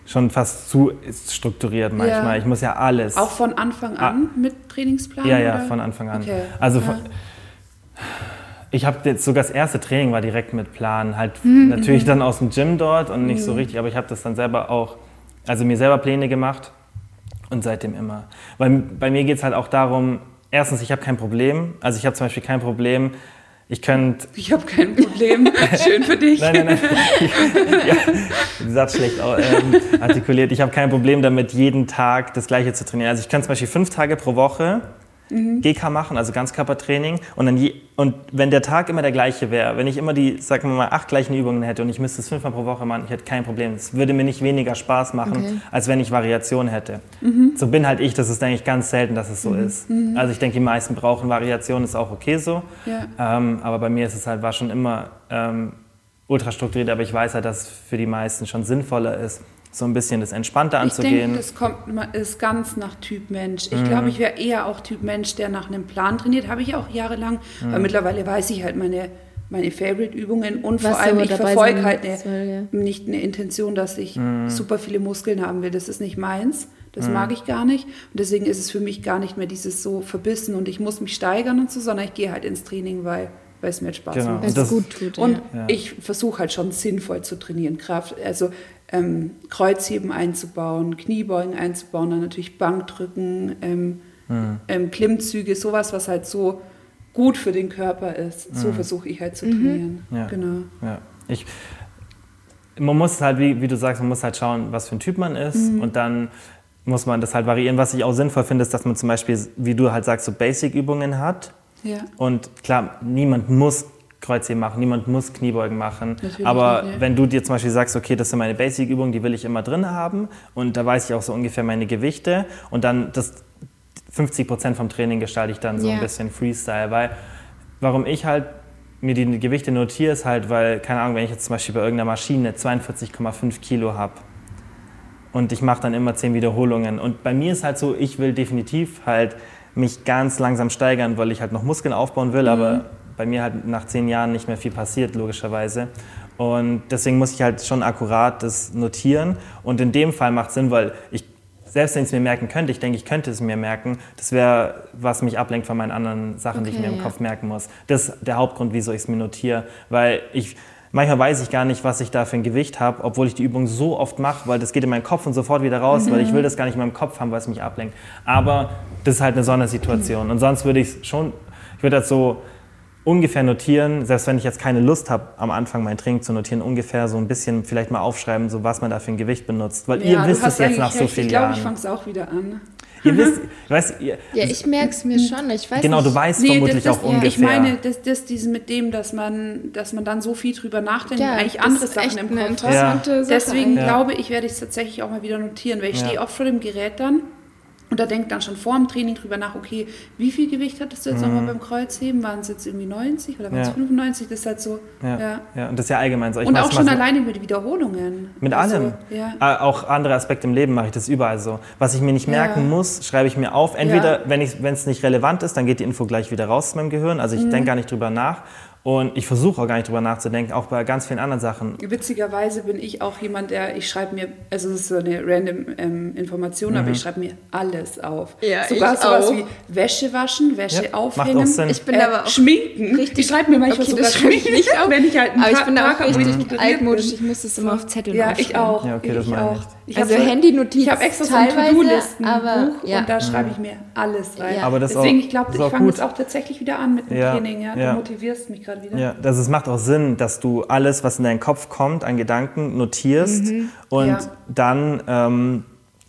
schon fast zu strukturiert manchmal. Ich muss ja alles. Auch von Anfang ah. an ah. mit Trainingsplan? Ja, ja, oder? von Anfang an. Okay. Also von, ich habe jetzt sogar das erste Training war direkt mit Plan, halt mhm. natürlich dann aus dem Gym dort und nicht mhm. so richtig, aber ich habe das dann selber auch also mir selber Pläne gemacht und seitdem immer. Weil bei mir geht es halt auch darum, erstens, ich habe kein Problem. Also ich habe zum Beispiel kein Problem, ich könnte. Ich habe kein Problem. Schön für dich. nein, nein, nein. ja, Satz schlecht ähm, artikuliert. Ich habe kein Problem damit, jeden Tag das Gleiche zu trainieren. Also ich könnte zum Beispiel fünf Tage pro Woche mhm. GK machen, also Ganzkörpertraining. Und, dann je, und wenn der Tag immer der gleiche wäre, wenn ich immer die, sagen wir mal, acht gleichen Übungen hätte und ich müsste es fünfmal pro Woche machen, ich hätte kein Problem. Es würde mir nicht weniger Spaß machen, okay. als wenn ich Variation hätte. Mhm. So bin halt ich, das ist eigentlich ganz selten, dass es so mhm. ist. Mhm. Also ich denke, die meisten brauchen Variation, ist auch okay so. Ja. Ähm, aber bei mir ist es halt, war schon immer ähm, ultra strukturiert, aber ich weiß halt, dass es für die meisten schon sinnvoller ist, so ein bisschen das Entspannte anzugehen. Ich denke, das kommt, ist ganz nach Typ Mensch. Ich mhm. glaube, ich wäre eher auch Typ Mensch, der nach einem Plan trainiert. Habe ich auch jahrelang. Mhm. Weil mittlerweile weiß ich halt meine, meine Favorite-Übungen und Was vor allem, ich verfolge halt eine, soll, ja. nicht eine Intention, dass ich mhm. super viele Muskeln haben will. Das ist nicht meins. Das mhm. mag ich gar nicht. Und deswegen ist es für mich gar nicht mehr dieses so verbissen und ich muss mich steigern und so, sondern ich gehe halt ins Training, weil weil es mir Spaß genau. macht. Weil es gut tut. Und ja. ich versuche halt schon sinnvoll zu trainieren. Kraft, also ähm, Kreuzheben einzubauen, Kniebeugen einzubauen, dann natürlich Bankdrücken, ähm, mhm. ähm, Klimmzüge, sowas, was halt so gut für den Körper ist. So mhm. versuche ich halt zu mhm. trainieren. Ja. Genau. Ja. Ich, man muss halt, wie, wie, du sagst, man muss halt schauen, was für ein Typ man ist mhm. und dann muss man das halt variieren. Was ich auch sinnvoll finde, ist, dass man zum Beispiel, wie du halt sagst, so Basic-Übungen hat. Ja. Und klar, niemand muss Kreuzheben machen, niemand muss Kniebeugen machen. Natürlich aber nicht, ja. wenn du dir zum Beispiel sagst, okay, das sind meine Basic-Übungen, die will ich immer drin haben und da weiß ich auch so ungefähr meine Gewichte und dann das 50 Prozent vom Training gestalte ich dann so ja. ein bisschen Freestyle, weil warum ich halt mir die Gewichte notiere, ist halt, weil, keine Ahnung, wenn ich jetzt zum Beispiel bei irgendeiner Maschine 42,5 Kilo habe und ich mache dann immer 10 Wiederholungen und bei mir ist halt so, ich will definitiv halt mich ganz langsam steigern, weil ich halt noch Muskeln aufbauen will, mhm. aber bei mir halt nach zehn Jahren nicht mehr viel passiert, logischerweise. Und deswegen muss ich halt schon akkurat das notieren. Und in dem Fall macht es Sinn, weil ich, selbst wenn ich es mir merken könnte, ich denke, ich könnte es mir merken, das wäre, was mich ablenkt von meinen anderen Sachen, okay, die ich mir im ja. Kopf merken muss. Das ist der Hauptgrund, wieso ich es mir notiere. Weil ich, manchmal weiß ich gar nicht, was ich da für ein Gewicht habe, obwohl ich die Übung so oft mache, weil das geht in meinen Kopf und sofort wieder raus, mhm. weil ich will das gar nicht in meinem Kopf haben, weil es mich ablenkt. Aber das ist halt eine Sondersituation. Und sonst würde ich es schon Ich würde das so ungefähr notieren, selbst wenn ich jetzt keine Lust habe, am Anfang mein Training zu notieren, ungefähr so ein bisschen vielleicht mal aufschreiben, so was man da für ein Gewicht benutzt. Weil ja, ihr wisst es jetzt nach so vielen ich Jahren. Ich glaube, ich fange es auch wieder an. Ihr wisst, weißt, ihr, ja, ich merke es mir schon. Ich weiß genau, nicht. du weißt nee, vermutlich das, das, auch ja. ungefähr. Ich meine, das, das diesen mit dem, dass man, dass man dann so viel drüber nachdenkt, ja, eigentlich andere Sachen im Kopf hat. Ja. Deswegen glaube ich, werde ich es tatsächlich auch mal wieder notieren, weil ich stehe oft vor dem Gerät dann und da denkt dann schon vor dem Training drüber nach, okay, wie viel Gewicht hattest du jetzt mhm. nochmal beim Kreuzheben? Waren es jetzt irgendwie 90 oder waren es ja. 95? Das ist halt so. Ja, ja. ja. und das ist ja allgemein so. Ich und auch schon alleine mit Wiederholungen. Mit also, allem. Ja. Äh, auch andere Aspekte im Leben mache ich das überall so. Was ich mir nicht merken muss, schreibe ich mir auf. Entweder, wenn es nicht relevant ist, dann geht die Info gleich wieder raus aus meinem Gehirn. Also ich mhm. denke gar nicht drüber nach. Und ich versuche auch gar nicht drüber nachzudenken, auch bei ganz vielen anderen Sachen. Witzigerweise bin ich auch jemand, der, ich schreibe mir, also es ist so eine random ähm, Information, mhm. aber ich schreibe mir alles auf. Ja, Sogar sowas auch. wie Wäsche waschen, Wäsche ja, aufhängen, macht auch Sinn. Ich bin äh, aber auch schminken. Richtig, ich schreibe mir manchmal okay, sogar schminken nicht auf, wenn ich halt einen Aber ich bin da auch richtig altmodisch, ich muss das immer auf Zettel Ja, ich auch. Ja, okay, das ich auch. Ich also so, Handy-Notizen. Ich habe extra so ein To-Do-Listen ja. und da schreibe ich mir alles rein. Ja. Aber das Deswegen, auch, ich glaube, ich fange jetzt auch tatsächlich wieder an mit dem Training. Ja? Du motivierst mich gerade wieder. Ja, das ist macht auch Sinn, dass du alles, was in deinen Kopf kommt, an Gedanken notierst mhm. und ja. dann ähm,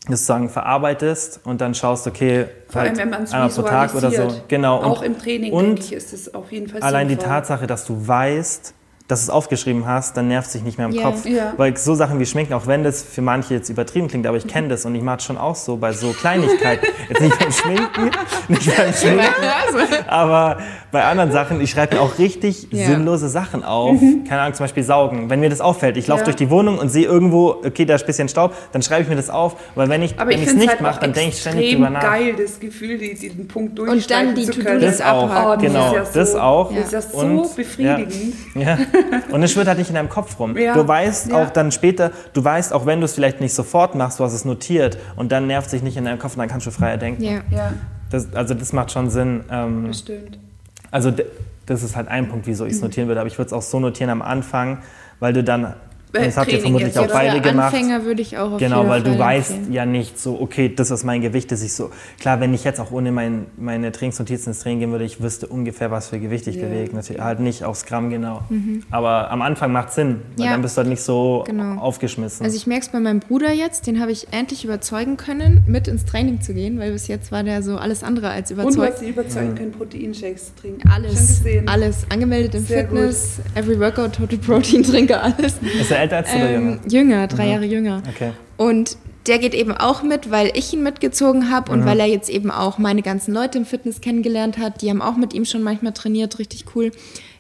sozusagen verarbeitest und dann schaust, okay, Vor halt allem, wenn man es einmal pro Tag oder so. Genau. Auch und, im Training, und denke ich, ist es auf jeden Fall Allein sinnvoll. die Tatsache, dass du weißt, dass du es aufgeschrieben hast, dann nervt sich nicht mehr im yeah. Kopf. Yeah. Weil so Sachen wie Schminken, auch wenn das für manche jetzt übertrieben klingt, aber ich kenne das und ich mache es schon auch so bei so Kleinigkeiten. jetzt nicht beim Schminken, nicht beim Schminken, aber bei anderen Sachen, ich schreibe mir auch richtig yeah. sinnlose Sachen auf. Mhm. Keine Ahnung, zum Beispiel saugen. Wenn mir das auffällt, ich laufe ja. durch die Wohnung und sehe irgendwo, okay, da ist ein bisschen Staub, dann schreibe ich mir das auf, weil wenn ich es nicht halt mache, dann denke ich ständig drüber nach. geil, das Gefühl, diesen Punkt durchstreichen Und dann die zu können. Das auch, oh, genau, das, ja so, auch. Das ist ja so und, befriedigend. Ja. Und es schwirrt halt nicht in deinem Kopf rum. Ja. Du weißt ja. auch dann später, du weißt, auch wenn du es vielleicht nicht sofort machst, du hast es notiert und dann nervt sich nicht in deinem Kopf und dann kannst du freier denken. Ja. ja. Das, also das macht schon Sinn. Ähm, das stimmt. Also das ist halt ein Punkt, wieso ich es mhm. notieren würde. Aber ich würde es auch so notieren am Anfang, weil du dann das habt ihr vermutlich auch beide gemacht. Anfänger würde ich auch auf Genau, weil du weißt empfehlen. ja nicht so, okay, das ist mein Gewicht, das ich so. Klar, wenn ich jetzt auch ohne mein, meine Trainingsnotizen ins Training gehen würde, ich wüsste ungefähr, was für Gewicht ich ja. bewege. Natürlich halt nicht aufs Gramm genau. Mhm. Aber am Anfang macht Sinn, weil ja. dann bist du halt nicht so genau. aufgeschmissen. Also ich merke es bei meinem Bruder jetzt, den habe ich endlich überzeugen können, mit ins Training zu gehen, weil bis jetzt war der so alles andere als überzeugt. Und du hast sie überzeugen können, Proteinshakes zu trinken. Alles, alles. Angemeldet im Sehr Fitness, gut. Every Workout, Total Protein trinke, alles. Er älter als du ähm, oder jünger? Jünger, drei mhm. Jahre jünger. Okay. Und der geht eben auch mit, weil ich ihn mitgezogen habe und mhm. weil er jetzt eben auch meine ganzen Leute im Fitness kennengelernt hat. Die haben auch mit ihm schon manchmal trainiert, richtig cool.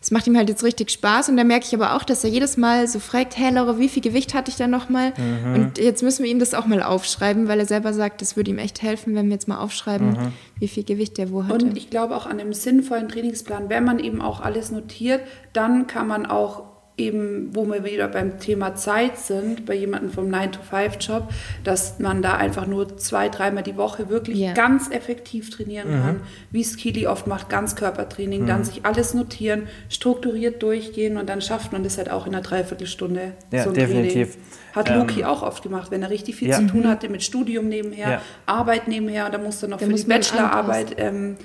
Es macht ihm halt jetzt richtig Spaß und da merke ich aber auch, dass er jedes Mal so fragt, hey Laura, wie viel Gewicht hatte ich da nochmal? Mhm. Und jetzt müssen wir ihm das auch mal aufschreiben, weil er selber sagt, das würde ihm echt helfen, wenn wir jetzt mal aufschreiben, mhm. wie viel Gewicht der wo hatte. Und ich glaube auch an einem sinnvollen Trainingsplan, wenn man eben auch alles notiert, dann kann man auch eben, wo wir wieder beim Thema Zeit sind, bei jemandem vom 9-to-5-Job, dass man da einfach nur zwei, dreimal die Woche wirklich yeah. ganz effektiv trainieren mhm. kann, wie es Kili oft macht, Ganzkörpertraining, mhm. dann sich alles notieren, strukturiert durchgehen und dann schafft man das halt auch in einer Dreiviertelstunde. Ja, so ein definitiv. Training. Hat ähm, Loki auch oft gemacht, wenn er richtig viel ja. zu tun hatte mit Studium nebenher, ja. Arbeit nebenher und dann musste er noch Der für die Bachelorarbeit ähm,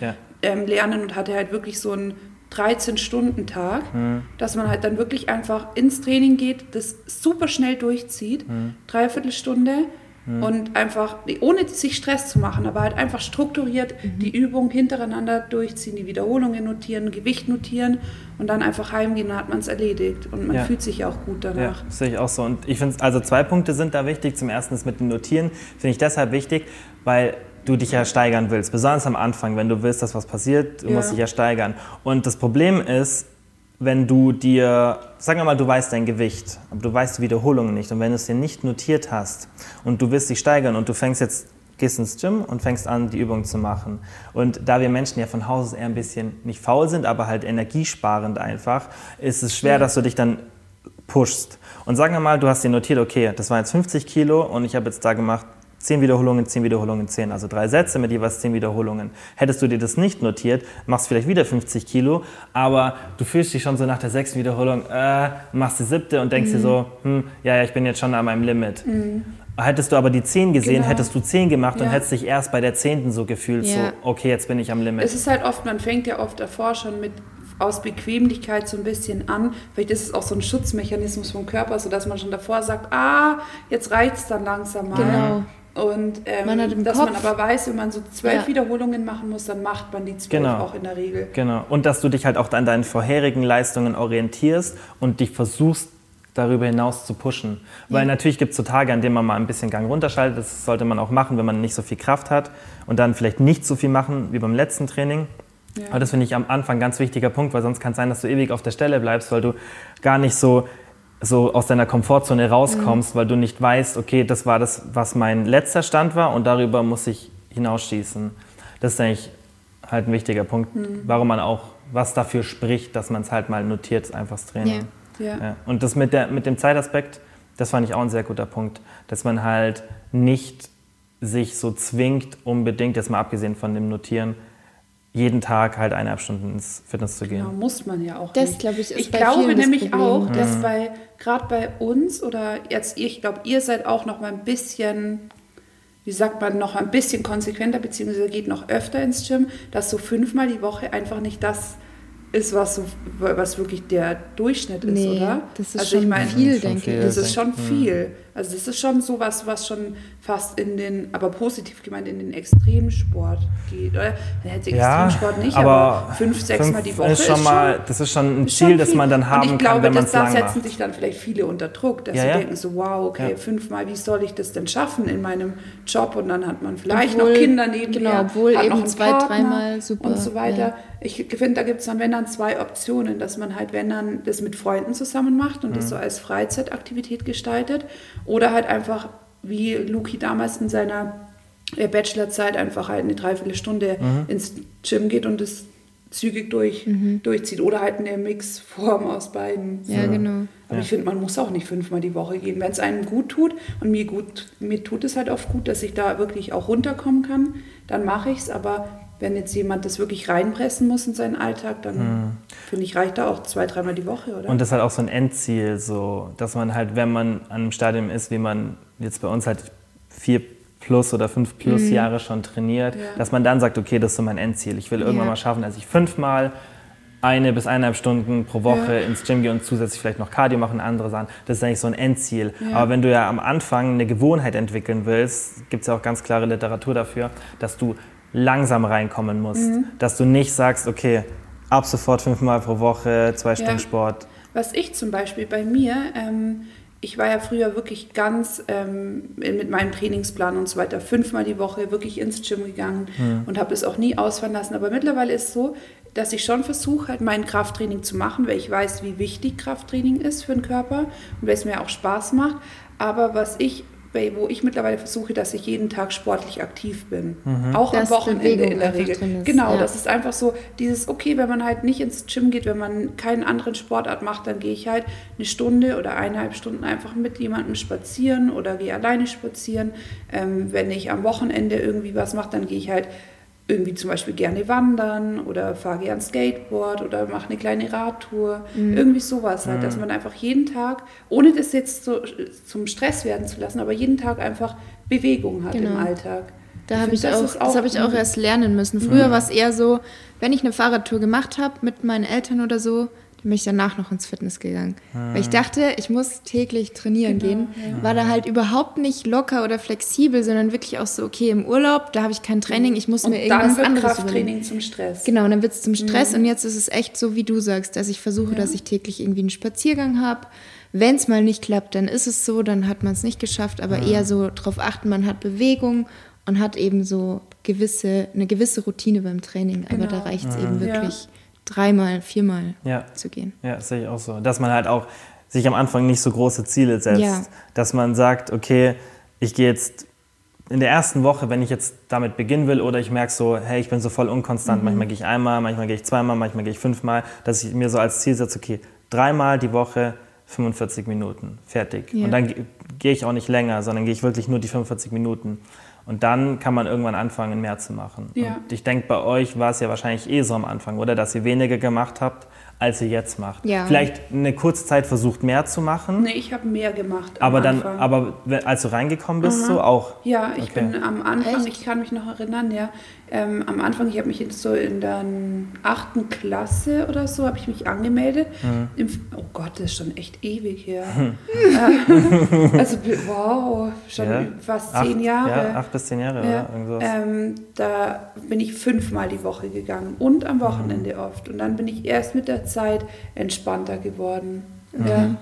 ähm, lernen und hatte halt wirklich so ein 13-Stunden-Tag, mhm. dass man halt dann wirklich einfach ins Training geht, das super schnell durchzieht, mhm. dreiviertel Stunde mhm. und einfach, ohne sich Stress zu machen, aber halt einfach strukturiert mhm. die Übung hintereinander durchziehen, die Wiederholungen notieren, Gewicht notieren und dann einfach heimgehen, dann hat man es erledigt und man ja. fühlt sich auch gut danach. Ja, das sehe ich auch so. Und ich finde, also zwei Punkte sind da wichtig. Zum ersten ist mit dem Notieren, finde ich deshalb wichtig, weil du dich ja steigern willst. Besonders am Anfang, wenn du willst, dass was passiert, du ja. musst dich ja steigern. Und das Problem ist, wenn du dir, sagen wir mal, du weißt dein Gewicht, aber du weißt die Wiederholungen nicht. Und wenn du es dir nicht notiert hast und du willst dich steigern und du fängst jetzt, gehst ins Gym und fängst an, die Übung zu machen. Und da wir Menschen ja von Haus aus eher ein bisschen nicht faul sind, aber halt energiesparend einfach, ist es schwer, ja. dass du dich dann pushst. Und sagen wir mal, du hast dir notiert, okay, das waren jetzt 50 Kilo und ich habe jetzt da gemacht 10 Wiederholungen, 10 Wiederholungen, 10, also drei Sätze mit jeweils 10 Wiederholungen. Hättest du dir das nicht notiert, machst vielleicht wieder 50 Kilo, aber du fühlst dich schon so nach der sechsten Wiederholung, äh, machst die siebte und denkst mhm. dir so, hm, ja, ja, ich bin jetzt schon an meinem Limit. Mhm. Hättest du aber die 10 gesehen, genau. hättest du 10 gemacht ja. und hättest dich erst bei der 10. so gefühlt, ja. so, okay, jetzt bin ich am Limit. Es ist halt oft, man fängt ja oft davor schon mit aus Bequemlichkeit so ein bisschen an. Vielleicht ist es auch so ein Schutzmechanismus vom Körper, sodass man schon davor sagt, ah, jetzt reicht es dann langsam mal. Genau. Und ähm, man dass Kopf. man aber weiß, wenn man so zwölf ja. Wiederholungen machen muss, dann macht man die zwölf genau. auch in der Regel. Genau. Und dass du dich halt auch an deinen vorherigen Leistungen orientierst und dich versuchst, darüber hinaus zu pushen. Weil ja. natürlich gibt es so Tage, an denen man mal ein bisschen Gang runterschaltet. Das sollte man auch machen, wenn man nicht so viel Kraft hat. Und dann vielleicht nicht so viel machen wie beim letzten Training. Ja. Aber das finde ich am Anfang ein ganz wichtiger Punkt, weil sonst kann es sein, dass du ewig auf der Stelle bleibst, weil du gar nicht so so aus deiner Komfortzone rauskommst, mhm. weil du nicht weißt, okay, das war das, was mein letzter Stand war und darüber muss ich hinausschießen. Das ist eigentlich halt ein wichtiger Punkt, mhm. warum man auch was dafür spricht, dass man es halt mal notiert, einfach das Training. Yeah. Ja. Und das mit, der, mit dem Zeitaspekt, das fand ich auch ein sehr guter Punkt, dass man halt nicht sich so zwingt, unbedingt, jetzt mal abgesehen von dem Notieren, jeden Tag halt eineinhalb Stunden ins Fitness zu gehen. Genau, muss man ja auch. Das glaube ich ist Ich glaube nämlich auch, dass mhm. bei gerade bei uns oder jetzt ich glaube, ihr seid auch noch mal ein bisschen wie sagt man, noch ein bisschen konsequenter, beziehungsweise geht noch öfter ins Gym, dass so fünfmal die Woche einfach nicht das ist, was, so, was wirklich der Durchschnitt ist, nee, oder? Das ist also schon ich mein, viel, denke ich. Das ist schon viel. Also das ist schon sowas, was schon fast in den, aber positiv gemeint, in den Extremsport geht. Oder? Ja, Extremsport nicht, aber, aber fünf, sechs Mal die Woche ist schon, ist mal, das ist schon ein Ziel, das man dann haben glaube, kann, wenn man es lang Da setzen sich dann vielleicht viele unter Druck, dass ja, sie ja. denken so, wow, okay, ja. fünfmal, wie soll ich das denn schaffen in meinem Job? Und dann hat man vielleicht obwohl, noch Kinder nebenher. Genau, obwohl eben zwei, dreimal super. Und so weiter. Ich finde, da gibt es dann, wenn dann zwei Optionen, dass man halt, wenn dann das mit Freunden zusammen macht und mhm. das so als Freizeitaktivität gestaltet oder halt einfach, wie Luki damals in seiner äh, Bachelorzeit einfach halt eine Dreiviertelstunde mhm. ins Gym geht und das zügig durch, mhm. durchzieht. Oder halt eine Mixform aus beiden. Ja, so. genau. Aber ja. ich finde, man muss auch nicht fünfmal die Woche gehen. Wenn es einem gut tut und mir gut, mir tut es halt oft gut, dass ich da wirklich auch runterkommen kann, dann mache ich es. Aber wenn jetzt jemand das wirklich reinpressen muss in seinen Alltag, dann hm. finde ich, reicht da auch zwei, dreimal die Woche, oder? Und das ist halt auch so ein Endziel, so, dass man halt, wenn man an einem Stadium ist, wie man jetzt bei uns halt vier plus oder fünf plus mhm. Jahre schon trainiert, ja. dass man dann sagt, okay, das ist so mein Endziel. Ich will irgendwann ja. mal schaffen, dass ich fünfmal eine bis eineinhalb Stunden pro Woche ja. ins Gym gehe und zusätzlich vielleicht noch Cardio machen, andere Sachen. Das ist eigentlich so ein Endziel. Aber wenn du ja am Anfang eine Gewohnheit entwickeln willst, gibt es ja auch ganz klare Literatur dafür, dass du langsam reinkommen musst. Mhm. Dass du nicht sagst, okay, ab sofort fünfmal pro Woche, zwei Stunden ja. Sport. Was ich zum Beispiel bei mir, ähm, ich war ja früher wirklich ganz ähm, mit meinem Trainingsplan und so weiter fünfmal die Woche wirklich ins Gym gegangen mhm. und habe das auch nie ausfahren lassen. Aber mittlerweile ist es so, dass ich schon versuche, halt mein Krafttraining zu machen, weil ich weiß, wie wichtig Krafttraining ist für den Körper und weil es mir auch Spaß macht. Aber was ich wo ich mittlerweile versuche, dass ich jeden Tag sportlich aktiv bin. Mhm. Auch dass am Wochenende in der Regel. Genau, ja. das ist einfach so dieses, okay, wenn man halt nicht ins Gym geht, wenn man keinen anderen Sportart macht, dann gehe ich halt eine Stunde oder eineinhalb Stunden einfach mit jemandem spazieren oder gehe alleine spazieren. Ähm, wenn ich am Wochenende irgendwie was mache, dann gehe ich halt irgendwie zum Beispiel gerne wandern oder fahre gerne Skateboard oder mache eine kleine Radtour. Mhm. Irgendwie sowas halt, dass mhm. man einfach jeden Tag, ohne das jetzt so zum Stress werden zu lassen, aber jeden Tag einfach Bewegung hat genau. im Alltag. Da habe ich auch, auch, das habe ich auch erst lernen müssen. Früher mhm. war es eher so, wenn ich eine Fahrradtour gemacht habe mit meinen Eltern oder so, bin ich danach noch ins Fitness gegangen. Ah. Weil ich dachte, ich muss täglich trainieren genau, gehen. Ja. War da halt überhaupt nicht locker oder flexibel, sondern wirklich auch so, okay, im Urlaub, da habe ich kein Training, ich muss und mir irgendwas dann wird anderes Krafttraining zum Stress. Genau, und dann wird es zum Stress mhm. und jetzt ist es echt so, wie du sagst, dass ich versuche, ja. dass ich täglich irgendwie einen Spaziergang habe. Wenn es mal nicht klappt, dann ist es so, dann hat man es nicht geschafft, aber ja. eher so darauf achten, man hat Bewegung und hat eben so gewisse, eine gewisse Routine beim Training. Genau. Aber da reicht es eben wirklich dreimal, viermal ja. zu gehen. Ja, sehe ich auch so. Dass man halt auch sich am Anfang nicht so große Ziele setzt. Ja. Dass man sagt, okay, ich gehe jetzt in der ersten Woche, wenn ich jetzt damit beginnen will oder ich merke so, hey, ich bin so voll unkonstant, mhm. manchmal gehe ich einmal, manchmal gehe ich zweimal, manchmal gehe ich fünfmal, dass ich mir so als Ziel setze, okay, dreimal die Woche 45 Minuten, fertig. Ja. Und dann gehe ich auch nicht länger, sondern gehe ich wirklich nur die 45 Minuten. Und dann kann man irgendwann anfangen, mehr zu machen. Ja. Und ich denke, bei euch war es ja wahrscheinlich eh so am Anfang, oder? Dass ihr weniger gemacht habt, als ihr jetzt macht. Ja. Vielleicht eine kurze Zeit versucht, mehr zu machen. Nee, ich habe mehr gemacht. Aber dann, Anfang. aber als du reingekommen bist, Aha. so auch. Ja, ich okay. bin am Anfang, Echt? ich kann mich noch erinnern, ja, ähm, am Anfang, ich habe mich jetzt so in der achten Klasse oder so, habe ich mich angemeldet. Mhm. Im, oh Gott, das ist schon echt ewig her. Mhm. Äh, also wow, schon ja. fast zehn acht, Jahre. Ja, acht bis zehn Jahre, ja. oder? Ähm, da bin ich fünfmal die Woche gegangen und am Wochenende mhm. oft. Und dann bin ich erst mit der Zeit entspannter geworden. Ja.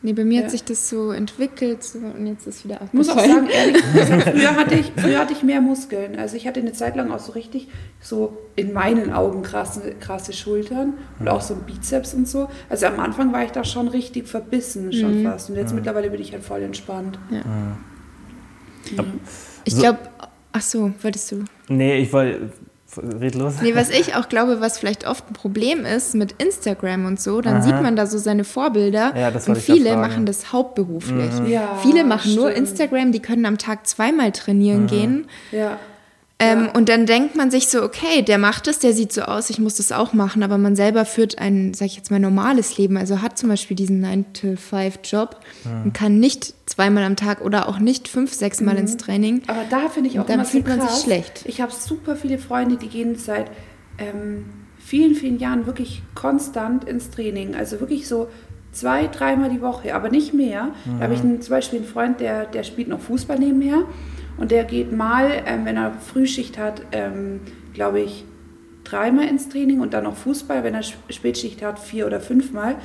Nee, bei mir ja. hat sich das so entwickelt so, und jetzt ist es wieder abgefallen. Muss auch sagen, ehrlich früher hatte, ich, früher hatte ich mehr Muskeln. Also ich hatte eine Zeit lang auch so richtig, so in meinen Augen krasse, krasse Schultern und auch so ein Bizeps und so. Also am Anfang war ich da schon richtig verbissen, schon mhm. fast. Und jetzt mhm. mittlerweile bin ich halt voll entspannt. Ja. Mhm. Ich glaube, ach so, wolltest du? Nee, ich wollte Red los. Nee, was ich auch glaube, was vielleicht oft ein Problem ist mit Instagram und so, dann Aha. sieht man da so seine Vorbilder ja, und viele machen das hauptberuflich. Mhm. Ja, viele machen stimmt. nur Instagram, die können am Tag zweimal trainieren mhm. gehen. Ja. Ähm, ja. Und dann denkt man sich so, okay, der macht es, der sieht so aus, ich muss das auch machen, aber man selber führt ein, sag ich jetzt mal, normales Leben, also hat zum Beispiel diesen 9-to-5-Job ja. und kann nicht zweimal am Tag oder auch nicht fünf, sechs Mal mhm. ins Training. Aber da finde ich auch dann immer fühlt so man sich schlecht. Ich habe super viele Freunde, die gehen seit ähm, vielen, vielen Jahren wirklich konstant ins Training, also wirklich so zwei, dreimal die Woche, aber nicht mehr. Mhm. Da habe ich einen, zum Beispiel einen Freund, der, der spielt noch Fußball nebenher. Und der geht mal, ähm, wenn er Frühschicht hat, ähm, glaube ich, dreimal ins Training und dann noch Fußball, wenn er Spätschicht hat, vier oder fünfmal.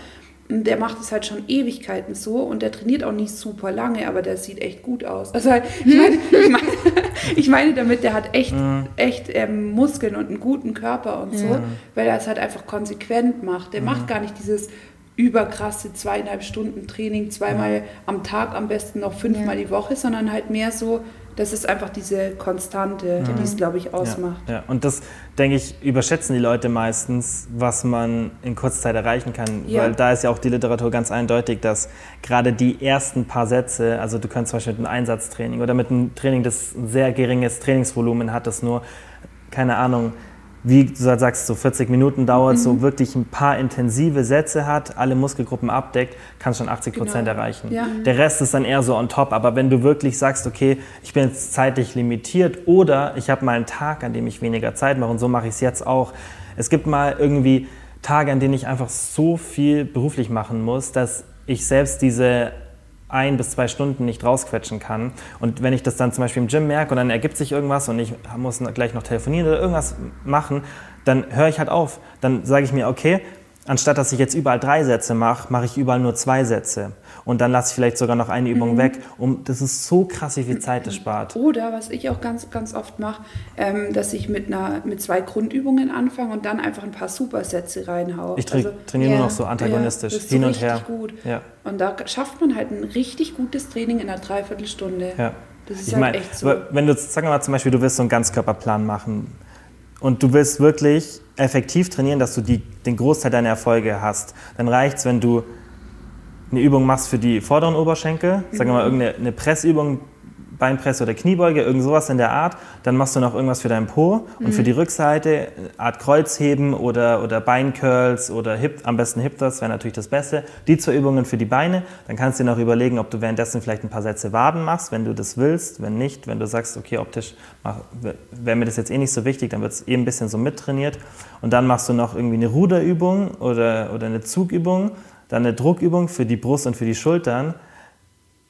Und der macht es halt schon Ewigkeiten so und der trainiert auch nicht super lange, aber der sieht echt gut aus. Also ich meine, ich meine, ich meine damit, der hat echt, mhm. echt ähm, Muskeln und einen guten Körper und so, ja. weil er es halt einfach konsequent macht. Der mhm. macht gar nicht dieses überkrasse zweieinhalb Stunden Training, zweimal ja. am Tag, am besten noch fünfmal ja. die Woche, sondern halt mehr so, das ist einfach diese Konstante, mhm. die es, glaube ich, ausmacht. Ja, ja, und das, denke ich, überschätzen die Leute meistens, was man in kurzer Zeit erreichen kann. Ja. Weil da ist ja auch die Literatur ganz eindeutig, dass gerade die ersten paar Sätze, also du kannst zum Beispiel mit einem Einsatztraining oder mit einem Training, das ein sehr geringes Trainingsvolumen hat, das nur, keine Ahnung, wie du sagst, so 40 Minuten dauert, mhm. so wirklich ein paar intensive Sätze hat, alle Muskelgruppen abdeckt, kannst schon 80 Prozent genau. erreichen. Ja. Der Rest ist dann eher so on top. Aber wenn du wirklich sagst, okay, ich bin jetzt zeitlich limitiert oder ich habe mal einen Tag, an dem ich weniger Zeit mache und so mache ich es jetzt auch. Es gibt mal irgendwie Tage, an denen ich einfach so viel beruflich machen muss, dass ich selbst diese ein bis zwei Stunden nicht rausquetschen kann. Und wenn ich das dann zum Beispiel im Gym merke und dann ergibt sich irgendwas und ich muss gleich noch telefonieren oder irgendwas machen, dann höre ich halt auf. Dann sage ich mir, okay, anstatt dass ich jetzt überall drei Sätze mache, mache ich überall nur zwei Sätze. Und dann lasse ich vielleicht sogar noch eine Übung mhm. weg. Um, das ist so krass, wie viel Zeit das spart. Oder was ich auch ganz, ganz oft mache, ähm, dass ich mit, einer, mit zwei Grundübungen anfange und dann einfach ein paar Supersätze reinhaue. Ich tra also, trainiere ja, nur noch so antagonistisch, ja, hin so und her. Gut. Ja. Und da schafft man halt ein richtig gutes Training in einer Dreiviertelstunde. Ja. Das ist ich halt mein, echt so. Wenn du, sagen wir mal zum Beispiel, du willst so einen Ganzkörperplan machen und du willst wirklich effektiv trainieren, dass du die, den Großteil deiner Erfolge hast, dann reicht es, wenn du eine Übung machst für die vorderen Oberschenkel, sagen wir mal mhm. irgendeine Pressübung, Beinpresse oder Kniebeuge, irgend sowas in der Art. Dann machst du noch irgendwas für deinen Po und mhm. für die Rückseite, Art Kreuzheben oder, oder Beincurls oder Hip, am besten Hip Thrust wäre natürlich das Beste. Die zwei Übungen für die Beine. Dann kannst du dir noch überlegen, ob du währenddessen vielleicht ein paar Sätze Waden machst, wenn du das willst. Wenn nicht, wenn du sagst, okay, optisch wäre mir das jetzt eh nicht so wichtig, dann wird es eh ein bisschen so mittrainiert. Und dann machst du noch irgendwie eine Ruderübung oder, oder eine Zugübung dann eine Druckübung für die Brust und für die Schultern.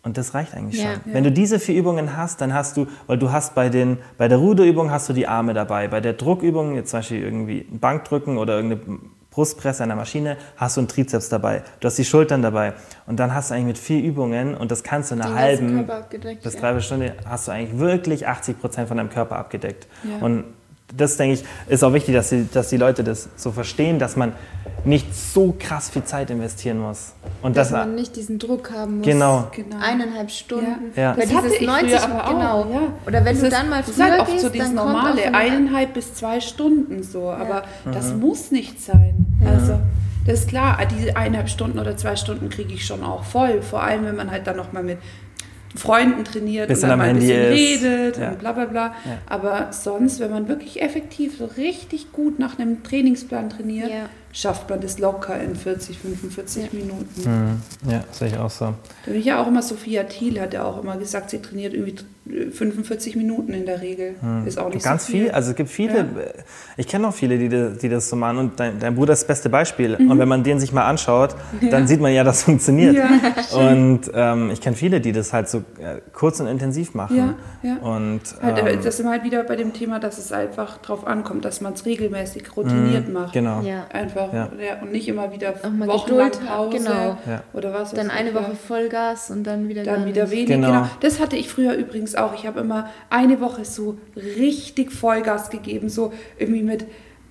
Und das reicht eigentlich ja. schon. Wenn du diese vier Übungen hast, dann hast du, weil du hast bei, den, bei der Ruderübung hast du die Arme dabei. Bei der Druckübung, jetzt zum Beispiel irgendwie ein Bankdrücken oder irgendeine Brustpresse an der Maschine, hast du einen Trizeps dabei. Du hast die Schultern dabei. Und dann hast du eigentlich mit vier Übungen, und das kannst du in einer halben bis dreiviertel Stunde, hast du eigentlich wirklich 80 Prozent von deinem Körper abgedeckt. Ja. Und das, denke ich, ist auch wichtig, dass die, dass die Leute das so verstehen, dass man nicht so krass viel Zeit investieren muss. Und dass, dass man nicht diesen Druck haben muss. Genau. genau. Eineinhalb Stunden. Ja. ja. Das dieses hatte ich 90, aber genau. Auch, ja. Oder wenn das du dann mal früher halt oft so dieses normale, eineinhalb bis zwei Stunden so. Aber ja. das mhm. muss nicht sein. Also Das ist klar, diese eineinhalb Stunden oder zwei Stunden kriege ich schon auch voll. Vor allem, wenn man halt dann nochmal mit Freunden trainiert bisschen und dann mal ein bisschen ist. redet ja. und bla bla bla. Ja. Aber sonst, wenn man wirklich effektiv so richtig gut nach einem Trainingsplan trainiert, Ja. Schafft man das locker in 40, 45 Ja. Minuten. Mhm. Ja, sehe ich auch so. Da bin ich ja auch immer, Sophia Thiel hat ja auch immer gesagt, sie trainiert irgendwie 45 Minuten in der Regel. Ist auch nicht Ganz so viel. viel, also es gibt viele, Ja. ich kenne auch viele, die, das- die das so machen und dein, dein Bruder ist das beste Beispiel. Mhm. Und wenn man den sich mal anschaut, dann sieht man ja, das funktioniert. Ja, und ähm, ich kenne viele, die das halt so äh, kurz und intensiv machen. Ja, ja. Und Halt, äh, ähm, das sind halt wieder bei dem Thema, dass es einfach drauf ankommt, dass man es regelmäßig routiniert macht. genau. Ja. Einfach Ja. ja. und nicht immer wieder wochenlang Geduld Pause genau. Oder was. Dann eine Woche. Vollgas und dann wieder Dann wieder nicht. wenig. Genau. Genau. Das hatte ich früher übrigens auch. Ich habe immer eine Woche so richtig Vollgas gegeben, so irgendwie mit,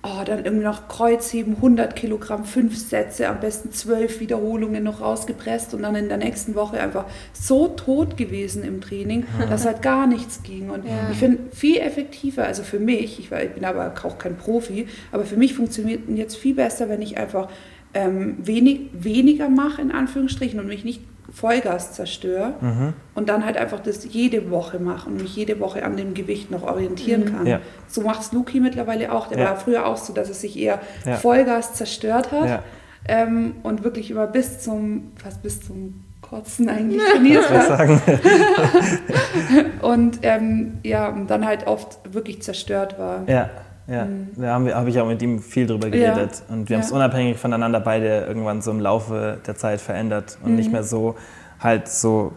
oh, dann irgendwie noch Kreuzheben, 100 Kilogramm, fünf Sätze, am besten zwölf Wiederholungen noch rausgepresst und dann in der nächsten Woche einfach so tot gewesen im Training, dass halt gar nichts ging. Und Ja. ich finde viel effektiver, also für mich, ich, war- ich bin aber auch kein Profi, aber für mich funktioniert jetzt viel besser, wenn ich einfach ähm, wenig, weniger mache, in Anführungsstrichen, und mich nicht Vollgas zerstöre Mhm. und dann halt einfach das jede Woche mache und mich jede Woche an dem Gewicht noch orientieren kann. Ja. So macht es Luki mittlerweile auch. Der Ja. war früher auch so, dass es sich eher Ja. Vollgas zerstört hat Ja. ähm, und wirklich immer bis zum, fast bis zum Kotzen eigentlich trainiert hat. sagen, Und ähm, ja, und dann halt oft wirklich zerstört war. ja. Ja, da haben wir- habe ich auch mit ihm viel drüber geredet. Und wir haben es Ja. unabhängig voneinander beide irgendwann so im Laufe der Zeit verändert und nicht mehr so halt so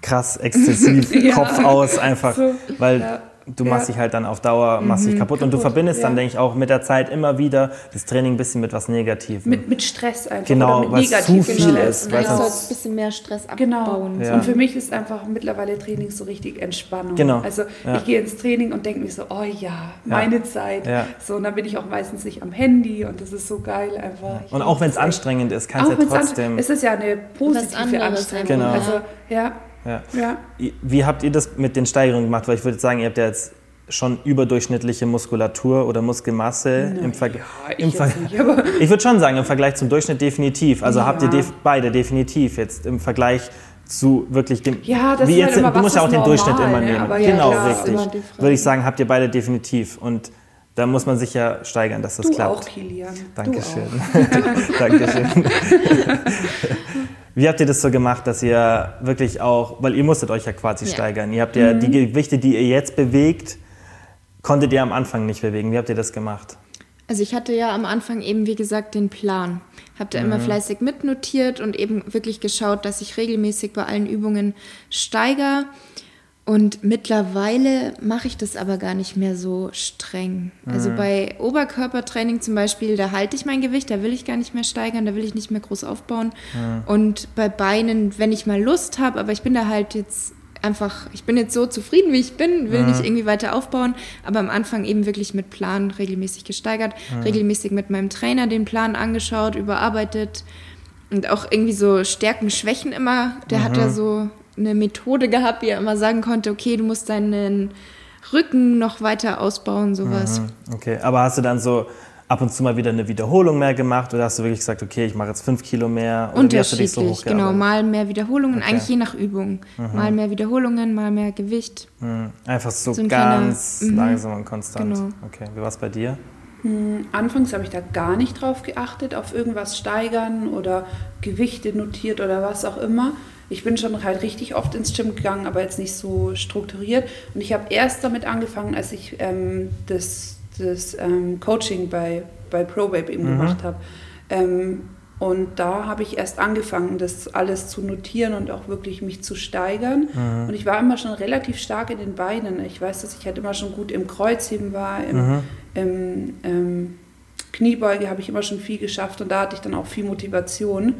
krass exzessiv Ja. Kopf aus einfach, So, weil ja. Du machst Ja. dich halt dann auf Dauer machst dich kaputt, und du kaputt, verbindest dann ja. denke ich auch mit der Zeit immer wieder das Training ein bisschen mit was Negativem. Mit, mit Stress einfach. Genau, oder mit weil es zu viel Stress. ist, Und weil eigentlich sonst- soll es ein bisschen mehr Stress Genau. abbauen. Ja. Und für mich ist einfach mittlerweile Training so richtig Entspannung. Genau. Also Ja. ich gehe ins Training und denke mir so, oh ja, meine Zeit. Ja. So, und dann bin ich auch meistens nicht am Handy und das ist so geil einfach. Und auch wenn es anstrengend ist, kannst du Auch ja trotzdem. Es ist ja eine positive Anstrengung. Genau. Also, ja, ja. ja. Wie habt ihr das mit den Steigerungen gemacht? Weil ich würde sagen, ihr habt ja jetzt schon überdurchschnittliche Muskulatur oder Muskelmasse im, Verg ja, ich Ver nicht, Ich würde schon sagen, im Vergleich zum Durchschnitt definitiv. Also habt ihr Ja. def beide definitiv jetzt im Vergleich zu wirklich dem. Ja, das wie ist jetzt, halt immer, du musst ja auch ist den Durchschnitt normal, immer ne? nehmen. Ja, genau, klar, richtig. Würde ich sagen, habt ihr beide definitiv. Und da muss man sich ja steigern, dass das Du klappt. auch, Kilian. Dankeschön. Du auch. Dankeschön. Wie habt ihr das so gemacht, dass ihr wirklich auch, weil ihr musstet euch ja quasi Ja. steigern. Ihr habt ja Mhm. die Gewichte, die ihr jetzt bewegt, konntet ihr am Anfang nicht bewegen. Wie habt ihr das gemacht? Also ich hatte ja am Anfang eben, wie gesagt, den Plan. Habe da immer fleißig mitnotiert und eben wirklich geschaut, dass ich regelmäßig bei allen Übungen steigere. Und mittlerweile mache ich das aber gar nicht mehr so streng. Also bei Oberkörpertraining zum Beispiel, da halte ich mein Gewicht, da will ich gar nicht mehr steigern, da will ich nicht mehr groß aufbauen. Und bei Beinen, wenn ich mal Lust habe, aber ich bin da halt jetzt einfach, ich bin jetzt so zufrieden, wie ich bin, will nicht irgendwie weiter aufbauen, aber am Anfang eben wirklich mit Plan regelmäßig gesteigert, regelmäßig mit meinem Trainer den Plan angeschaut, überarbeitet und auch irgendwie so Stärken, Schwächen immer. Der hat da so eine Methode gehabt, wie er immer sagen konnte, okay, du musst deinen Rücken noch weiter ausbauen, sowas. Hm, Okay, aber hast du dann so ab und zu mal wieder eine Wiederholung mehr gemacht oder hast du wirklich gesagt, okay, ich mache jetzt fünf Kilo mehr? Oder wie hast du dich Unterschiedlich, so genau. Mal mehr Wiederholungen, Okay. eigentlich je nach Übung. Mal mehr Wiederholungen, mal mehr Gewicht. Hm, Einfach so, So ein kleiner- ganz mhm. langsam und konstant. Genau. Okay, wie war es bei dir? Anfangs habe ich da gar nicht drauf geachtet, auf irgendwas steigern oder Gewichte notiert oder was auch immer. Ich bin schon halt richtig oft ins Gym gegangen, aber jetzt nicht so strukturiert. Und ich habe erst damit angefangen, als ich ähm, das, das ähm, Coaching bei, bei ProBabe eben gemacht habe. Ähm, und da habe ich erst angefangen, das alles zu notieren und auch wirklich mich zu steigern. Und ich war immer schon relativ stark in den Beinen. Ich weiß, dass ich halt immer schon gut im Kreuzheben war, im, im ähm, Kniebeuge habe ich immer schon viel geschafft und da hatte ich dann auch viel Motivation.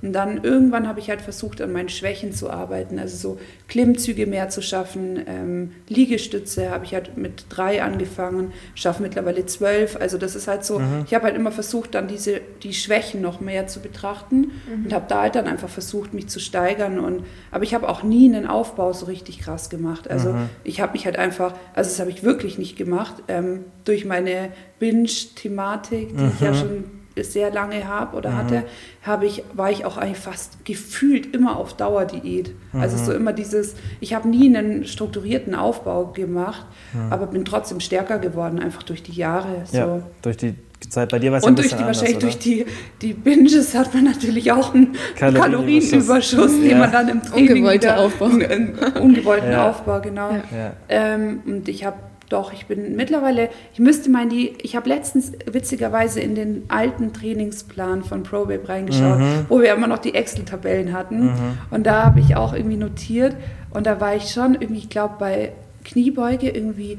Und dann irgendwann habe ich halt versucht, an meinen Schwächen zu arbeiten, also so Klimmzüge mehr zu schaffen. Ähm, Liegestütze habe ich halt mit drei angefangen, schaffe mittlerweile zwölf. Also das ist halt so, ich habe halt immer versucht, dann diese, die Schwächen noch mehr zu betrachten und habe da halt dann einfach versucht, mich zu steigern. Und, aber ich habe auch nie einen Aufbau so richtig krass gemacht. Also ich habe mich halt einfach, also das habe ich wirklich nicht gemacht, ähm, durch meine Binge-Thematik, die ich ja schon sehr lange habe oder mhm. hatte, habe ich, war ich auch eigentlich fast gefühlt immer auf Dauerdiät. Mhm. Also so immer dieses, ich habe nie einen strukturierten Aufbau gemacht, mhm. aber bin trotzdem stärker geworden, einfach durch die Jahre. So. Ja, durch die Zeit bei dir war es Und durch die, wahrscheinlich oder? durch die, die Binges hat man natürlich auch einen Kalorienüberschuss, ja. den man dann im Training Ungewollte Aufbau. Einen ungewollten ja. Aufbau, genau. Ja. Ähm, und ich habe doch, ich bin mittlerweile, ich müsste mal in die, ich habe letztens witzigerweise in den alten Trainingsplan von ProBabe reingeschaut, mhm. wo wir immer noch die Excel-Tabellen hatten. Mhm. Und da habe ich auch irgendwie notiert und da war ich schon irgendwie, ich glaube, bei Kniebeuge irgendwie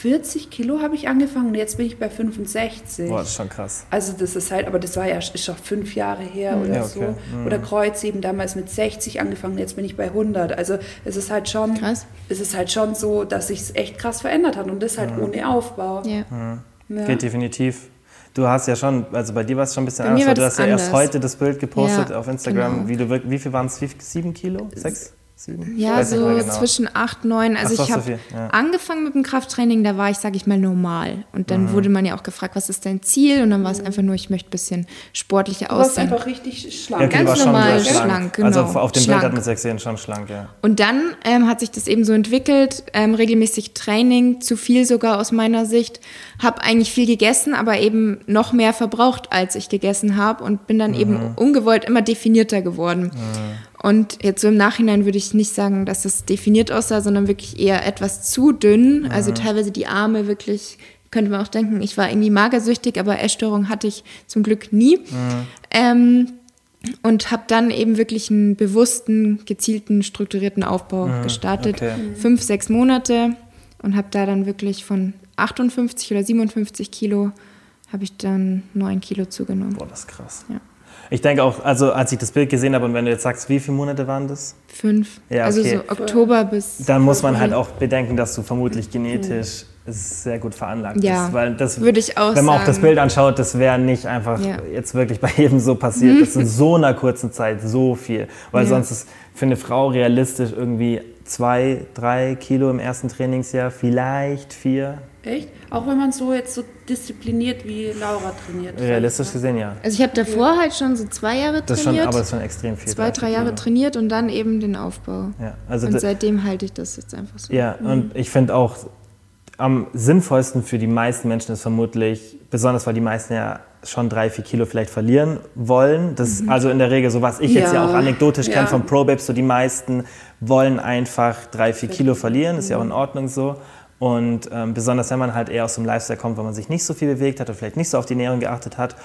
40 Kilo habe ich angefangen und jetzt bin ich bei 65. Boah, das ist schon krass. Also das ist halt, aber das war ja ist schon fünf Jahre her mhm. oder ja, okay. so. Mhm. Oder Kreuz eben damals mit 60 angefangen, jetzt bin ich bei 100. Also es ist halt schon, krass. es ist halt schon so, dass sich es echt krass verändert hat und das halt mhm. ohne Aufbau. Ja. Mhm. ja. Geht definitiv. Du hast ja schon, also bei dir war es schon ein bisschen anders. Du hast ja erst heute das Bild gepostet ja, auf Instagram, genau. wie du wie viel waren es? Sieben Kilo? Sechs? Sieben? Ja, so genau. zwischen acht, neun. Also so, ich habe so ja. angefangen mit dem Krafttraining, da war ich, sage ich mal, normal. Und dann mhm. wurde man ja auch gefragt, was ist dein Ziel? Und dann war es einfach nur, ich möchte ein bisschen sportlicher aussehen. Du warst einfach richtig schlank. Ja, Ganz normal schlank, schlank, genau. Also auf dem schlank. Bild hat man es gesehen, schon schlank, ja. Und dann ähm, hat sich das eben so entwickelt, ähm, regelmäßig Training, zu viel sogar aus meiner Sicht. Habe eigentlich viel gegessen, aber eben noch mehr verbraucht, als ich gegessen habe und bin dann mhm. eben ungewollt immer definierter geworden. Mhm. Und jetzt so im Nachhinein würde ich nicht sagen, dass es definiert aussah, sondern wirklich eher etwas zu dünn. Mhm. Also teilweise die Arme wirklich, könnte man auch denken, ich war irgendwie magersüchtig, aber Essstörung hatte ich zum Glück nie. Mhm. Ähm, und habe dann eben wirklich einen bewussten, gezielten, strukturierten Aufbau mhm. gestartet. Okay. Fünf, sechs Monate und habe da dann wirklich von 58 oder 57 Kilo habe ich dann neun Kilo zugenommen. Boah, das ist krass. Ja. Ich denke auch, also als ich das Bild gesehen habe und wenn du jetzt sagst, wie viele Monate waren das? Fünf. Ja, also okay. Also so Oktober bis. Dann muss man halt auch bedenken, dass du vermutlich genetisch mhm. sehr gut veranlagt ja, bist. Weil das, würde ich auch Wenn man sagen. auch das Bild anschaut, das wäre nicht einfach ja. jetzt wirklich bei jedem so passiert. Das ist in so einer kurzen Zeit so viel. Weil ja. sonst ist für eine Frau realistisch irgendwie zwei, drei Kilo im ersten Trainingsjahr, vielleicht vier. Echt? Auch wenn man so jetzt so diszipliniert wie Laura trainiert. Realistisch gesehen, ja. Also ich habe davor halt schon so zwei Jahre das trainiert. Schon, aber das ist schon extrem viel. Zwei, drei Jahre trainiert und dann eben den Aufbau. Ja, also und seitdem halte ich das jetzt einfach so. Ja, mhm. und ich finde auch, am sinnvollsten für die meisten Menschen ist vermutlich, besonders weil die meisten ja schon drei, vier Kilo vielleicht verlieren wollen. Das mhm. also in der Regel so, was ich ja. jetzt ja auch anekdotisch ja. kenne von Probabs, so die meisten wollen einfach drei, vier Kilo verlieren, ist ja auch in Ordnung so. Und ähm, besonders wenn man halt eher aus dem Lifestyle kommt, wo man sich nicht so viel bewegt hat und vielleicht nicht so auf die Ernährung geachtet hat.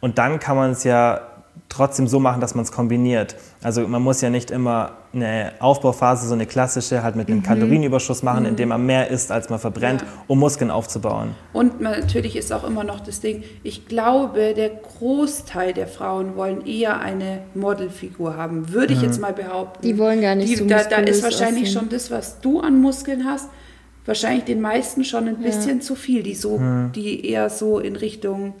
Und dann kann man es ja trotzdem so machen, dass man es kombiniert. Also man muss ja nicht immer eine Aufbauphase, so eine klassische, halt mit einem mhm. Kalorienüberschuss machen, mhm. indem man mehr isst, als man verbrennt, ja. um Muskeln aufzubauen. Und natürlich ist auch immer noch das Ding, ich glaube, der Großteil der Frauen wollen eher eine Modelfigur haben, würde ich mhm. jetzt mal behaupten. Die wollen gar nicht Die, so da, da ist wahrscheinlich aussehen. schon das, was du an Muskeln hast, wahrscheinlich den meisten schon ein bisschen ja. zu viel, die so, die eher so in Richtung,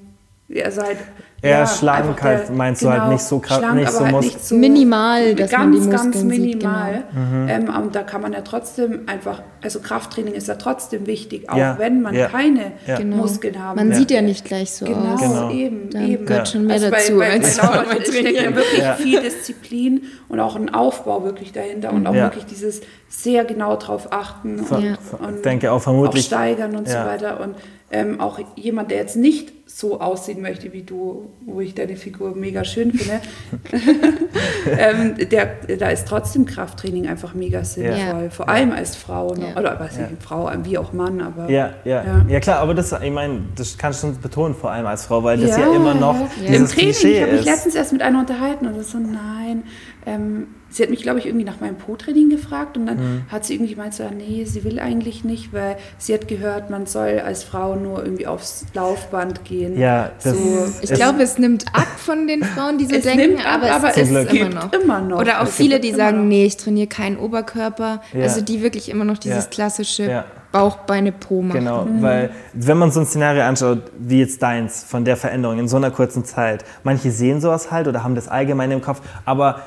also halt Eher ja, schlank halt, meinst genau, du halt genau, nicht so krass, nicht, so halt nicht so minimal, dass ganz, man die Muskeln ganz minimal. Sieht, genau. mhm. ähm, und da kann man ja trotzdem einfach, also Krafttraining ist ja trotzdem wichtig, auch ja, wenn man ja. keine genau. Muskeln haben. Man sieht ja nicht gleich so genau, aus. Genau, eben, da eben. gehört schon mehr also dazu. Bei, als bei Laura steckt ja wirklich viel Disziplin und auch ein Aufbau wirklich dahinter und auch wirklich dieses sehr genau drauf achten und, und denke auch vermutlich auch steigern und so weiter und ähm, auch jemand, der jetzt nicht so aussehen möchte wie du, wo ich deine Figur mega schön finde, ähm, der, da ist trotzdem Krafttraining einfach mega sinnvoll. Ja. Vor allem als Frau, ne? ja. oder was ja. Frau, wie auch Mann, aber. Ja, ja, ja. ja klar, aber das, ich meine, das kannst du betonen, vor allem als Frau, weil das ja, immer noch Im Training, Klischee ich habe mich letztens erst mit einer unterhalten und das so, nein, ähm, sie hat mich, glaube ich, irgendwie nach meinem Po-Training gefragt und dann mhm. hat sie irgendwie gemeint, so, nee, sie will eigentlich nicht, weil sie hat gehört, man soll als Frau nur irgendwie aufs Laufband gehen. Ja, das so, ich glaube, es nimmt ab von den Frauen, die so es denken, ab, aber, aber, es, es immer, noch. immer noch. Oder auch es viele, die sagen, noch. nee, ich trainiere keinen Oberkörper. Ja. Also die wirklich immer noch dieses ja. klassische ja. Bauch, Beine, Po machen. Genau, mhm. weil wenn man so ein Szenario anschaut, wie jetzt deins, von der Veränderung in so einer kurzen Zeit, manche sehen sowas halt oder haben das allgemein im Kopf, aber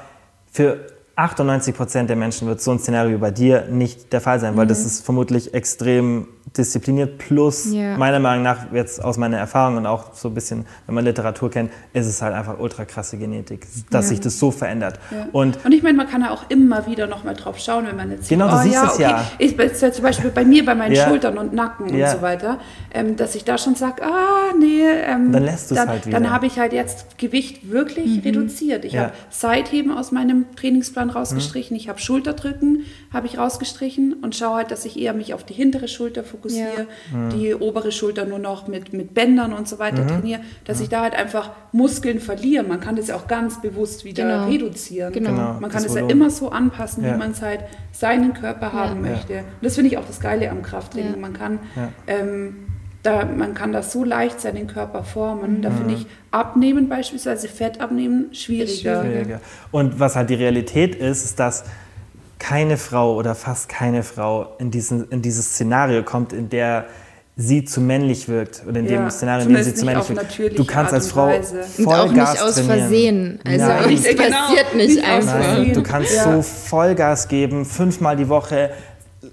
für 98 Prozent der Menschen wird so ein Szenario bei dir nicht der Fall sein, weil mhm. das ist vermutlich extrem diszipliniert. Plus, ja. meiner Meinung nach, jetzt aus meiner Erfahrung und auch so ein bisschen, wenn man Literatur kennt, ist es halt einfach ultra krasse Genetik, dass ja. sich das so verändert. Ja. Und, und ich meine, man kann ja auch immer wieder nochmal drauf schauen, wenn man jetzt Genau, sieht, du oh, siehst es okay. ja. Ich, ja zum Beispiel bei mir, bei meinen Schultern und Nacken und so weiter, ähm, dass ich da schon sage, ah, nee, ähm, dann lässt du es halt wieder. Dann habe ich halt jetzt Gewicht wirklich mhm. reduziert. Ich habe Seitheben aus meinem Trainingsplan rausgestrichen, mhm. ich habe Schulterdrücken habe ich rausgestrichen und schaue halt, dass ich eher mich auf die hintere Schulter fokussiere, ja. mhm. die obere Schulter nur noch mit, mit Bändern und so weiter mhm. trainiere, dass mhm. ich da halt einfach Muskeln verliere. Man kann das ja auch ganz bewusst wieder genau. reduzieren. Genau. genau. Man kann es ja immer so anpassen, ja. wie man es halt seinen Körper haben ja. möchte. Und das finde ich auch das Geile am Krafttraining. Man kann ähm, da, man kann das so leicht seinen Körper formen. Da finde mhm. ich Abnehmen beispielsweise, Fett abnehmen, schwieriger. schwieriger. Und was halt die Realität ist, ist, dass keine Frau oder fast keine Frau in, diesen, in dieses Szenario kommt, in der sie zu männlich wirkt oder in ja, dem Szenario, in dem sie zu männlich wirkt. Du kannst als Frau voll und auch nicht aus trainieren. Versehen. Also Nein. es passiert genau, nicht, nicht einfach. Nein, du kannst ja. so Vollgas geben, fünfmal die Woche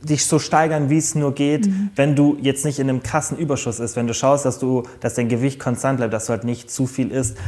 dich so steigern, wie es nur geht, mhm. wenn du jetzt nicht in einem krassen Überschuss ist, wenn du schaust, dass du, dass dein Gewicht konstant bleibt, dass du halt nicht zu viel isst,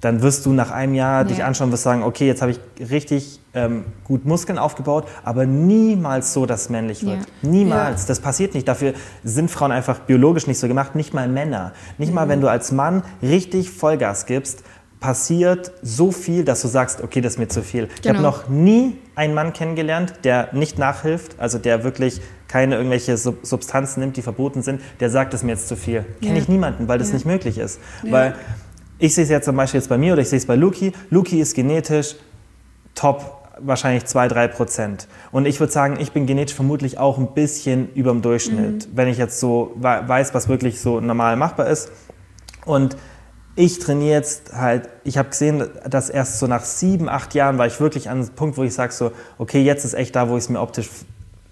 dann wirst du nach einem Jahr ja. dich anschauen, wirst sagen, okay, jetzt habe ich richtig ähm, gut Muskeln aufgebaut, aber niemals so, dass es männlich wird. Ja. Niemals. Ja. Das passiert nicht. Dafür sind Frauen einfach biologisch nicht so gemacht, nicht mal Männer. Nicht mhm. mal, wenn du als Mann richtig Vollgas gibst, passiert so viel, dass du sagst, okay, das ist mir zu viel. Genau. Ich habe noch nie einen Mann kennengelernt, der nicht nachhilft, also der wirklich keine irgendwelche Substanzen nimmt, die verboten sind, der sagt, das ist mir jetzt zu viel. Kenne ich niemanden, weil das nicht möglich ist. Weil ich sehe es ja zum Beispiel jetzt bei mir oder ich sehe es bei Luki. Luki ist genetisch top wahrscheinlich 2-3 Prozent. Und ich würde sagen, ich bin genetisch vermutlich auch ein bisschen über dem Durchschnitt, mhm. wenn ich jetzt so weiß, was wirklich so normal machbar ist. Und ich trainiere jetzt halt, ich habe gesehen, dass erst so nach sieben, acht Jahren war ich wirklich an einem Punkt, wo ich sage so, okay, jetzt ist echt da, wo ich es mir optisch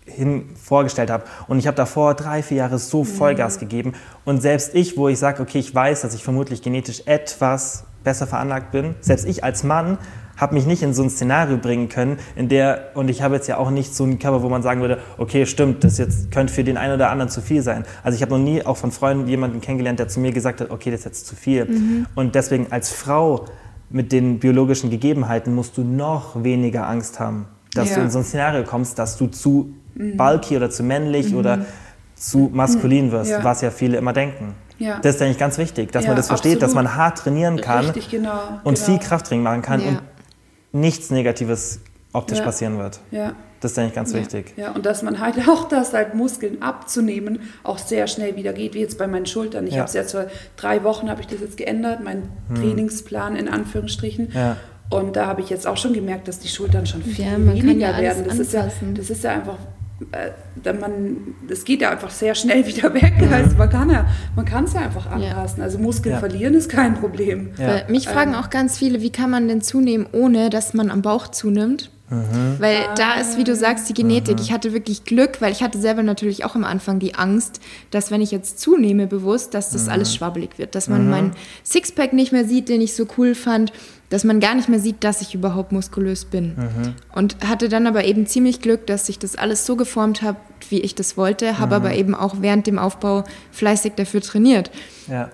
hin vorgestellt habe. Und ich habe davor drei, vier Jahre so Vollgas mhm. gegeben. Und selbst ich, wo ich sage, okay, ich weiß, dass ich vermutlich genetisch etwas besser veranlagt bin, selbst ich als Mann habe mich nicht in so ein Szenario bringen können, in der, und ich habe jetzt ja auch nicht so einen Körper, wo man sagen würde, okay, stimmt, das jetzt könnte für den einen oder anderen zu viel sein. Also ich habe noch nie auch von Freunden jemanden kennengelernt, der zu mir gesagt hat, okay, das ist jetzt zu viel. Mhm. Und deswegen als Frau mit den biologischen Gegebenheiten musst du noch weniger Angst haben, dass ja. du in so ein Szenario kommst, dass du zu. Bulky oder zu männlich mhm. oder zu maskulin wirst, ja. was ja viele immer denken. Ja. Das ist eigentlich ganz wichtig, dass ja, man das versteht, absolut. dass man hart trainieren kann Richtig, genau, und genau. viel Krafttraining machen kann und nichts Negatives optisch passieren wird. Ja. Das ist eigentlich ganz wichtig. Ja, und dass man halt auch das halt Muskeln abzunehmen auch sehr schnell wieder geht, wie jetzt bei meinen Schultern. Ich habe es jetzt vor drei Wochen habe ich das jetzt geändert, mein hm. Trainingsplan in Anführungsstrichen. Ja. Und da habe ich jetzt auch schon gemerkt, dass die Schultern schon viel ja, weniger werden. Das ist, ja, das ist ja einfach äh, man, das geht ja einfach sehr schnell wieder weg. Mhm. Also man kann ja, man kann es ja einfach anpassen. Ja. Also Muskeln ja. verlieren ist kein Problem. Ja. Mich fragen ähm, auch ganz viele, wie kann man denn zunehmen, ohne dass man am Bauch zunimmt? Mhm. Weil ah. da ist, wie du sagst, die Genetik. Mhm. Ich hatte wirklich Glück, weil ich hatte selber natürlich auch am Anfang die Angst, dass wenn ich jetzt zunehme bewusst, dass das mhm. alles schwabbelig wird, dass man mhm. meinen Sixpack nicht mehr sieht, den ich so cool fand, dass man gar nicht mehr sieht, dass ich überhaupt muskulös bin. Mhm. Und hatte dann aber eben ziemlich Glück, dass ich das alles so geformt habe, wie ich das wollte, habe aber eben auch während dem Aufbau fleißig dafür trainiert. Ja.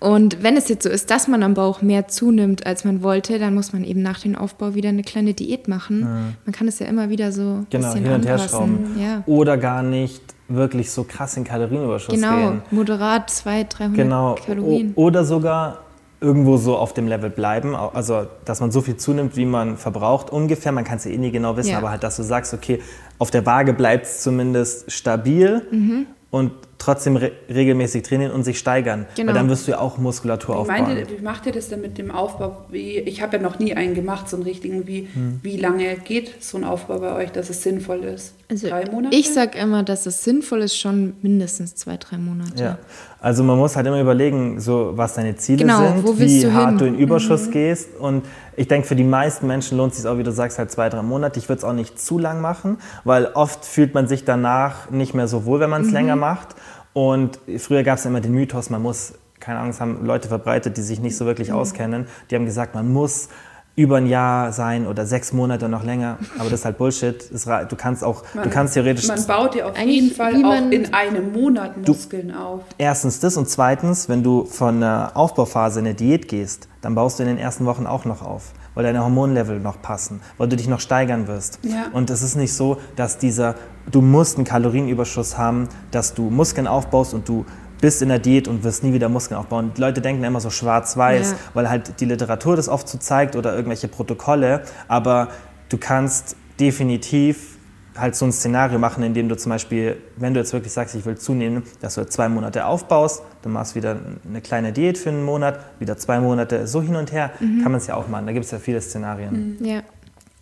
Und wenn es jetzt so ist, dass man am Bauch mehr zunimmt, als man wollte, dann muss man eben nach dem Aufbau wieder eine kleine Diät machen. Mhm. Man kann es ja immer wieder so genau, hin und her schrauben. Ja. Oder gar nicht wirklich so krass in Kalorienüberschuss genau, gehen. Genau, moderat 200, 300 genau. Kalorien. O oder sogar irgendwo so auf dem Level bleiben, also dass man so viel zunimmt, wie man verbraucht ungefähr, man kann es ja eh nie genau wissen, ja. aber halt, dass du sagst, okay, auf der Waage bleibt es zumindest stabil mhm und trotzdem re regelmäßig trainieren und sich steigern. Genau. Weil dann wirst du ja auch Muskulatur wie aufbauen. Meinte, wie macht ihr das denn mit dem Aufbau? Wie, ich habe ja noch nie einen gemacht, so einen richtigen. Wie, hm. wie lange geht so ein Aufbau bei euch, dass es sinnvoll ist? Also drei Monate? Ich sage immer, dass es sinnvoll ist, schon mindestens zwei, drei Monate. Ja. Also man muss halt immer überlegen, so was deine Ziele genau, sind, wie du hart hin? du in Überschuss mhm. gehst. Und ich denke, für die meisten Menschen lohnt es sich auch, wie du sagst, halt zwei, drei Monate. Ich würde es auch nicht zu lang machen, weil oft fühlt man sich danach nicht mehr so wohl, wenn man es mhm. länger macht. Und früher gab es immer den Mythos, man muss, keine Ahnung, es haben Leute verbreitet, die sich nicht so wirklich mhm. auskennen. Die haben gesagt, man muss über ein Jahr sein oder sechs Monate noch länger. Aber das ist halt Bullshit. Du kannst auch, man, du kannst theoretisch. Man baut dir auf jeden Fall auch in einem Monat Muskeln du, auf. Erstens das und zweitens, wenn du von einer Aufbauphase in eine Diät gehst, dann baust du in den ersten Wochen auch noch auf weil deine Hormonlevel noch passen, weil du dich noch steigern wirst. Ja. Und es ist nicht so, dass dieser, du musst einen Kalorienüberschuss haben, dass du Muskeln aufbaust und du bist in der Diät und wirst nie wieder Muskeln aufbauen. Die Leute denken immer so schwarz-weiß, ja. weil halt die Literatur das oft so zeigt oder irgendwelche Protokolle. Aber du kannst definitiv halt so ein Szenario machen, in dem du zum Beispiel, wenn du jetzt wirklich sagst, ich will zunehmen, dass du zwei Monate aufbaust, du machst wieder eine kleine Diät für einen Monat, wieder zwei Monate, so hin und her, mhm. kann man es ja auch machen. Da gibt es ja viele Szenarien. Mhm. Ja.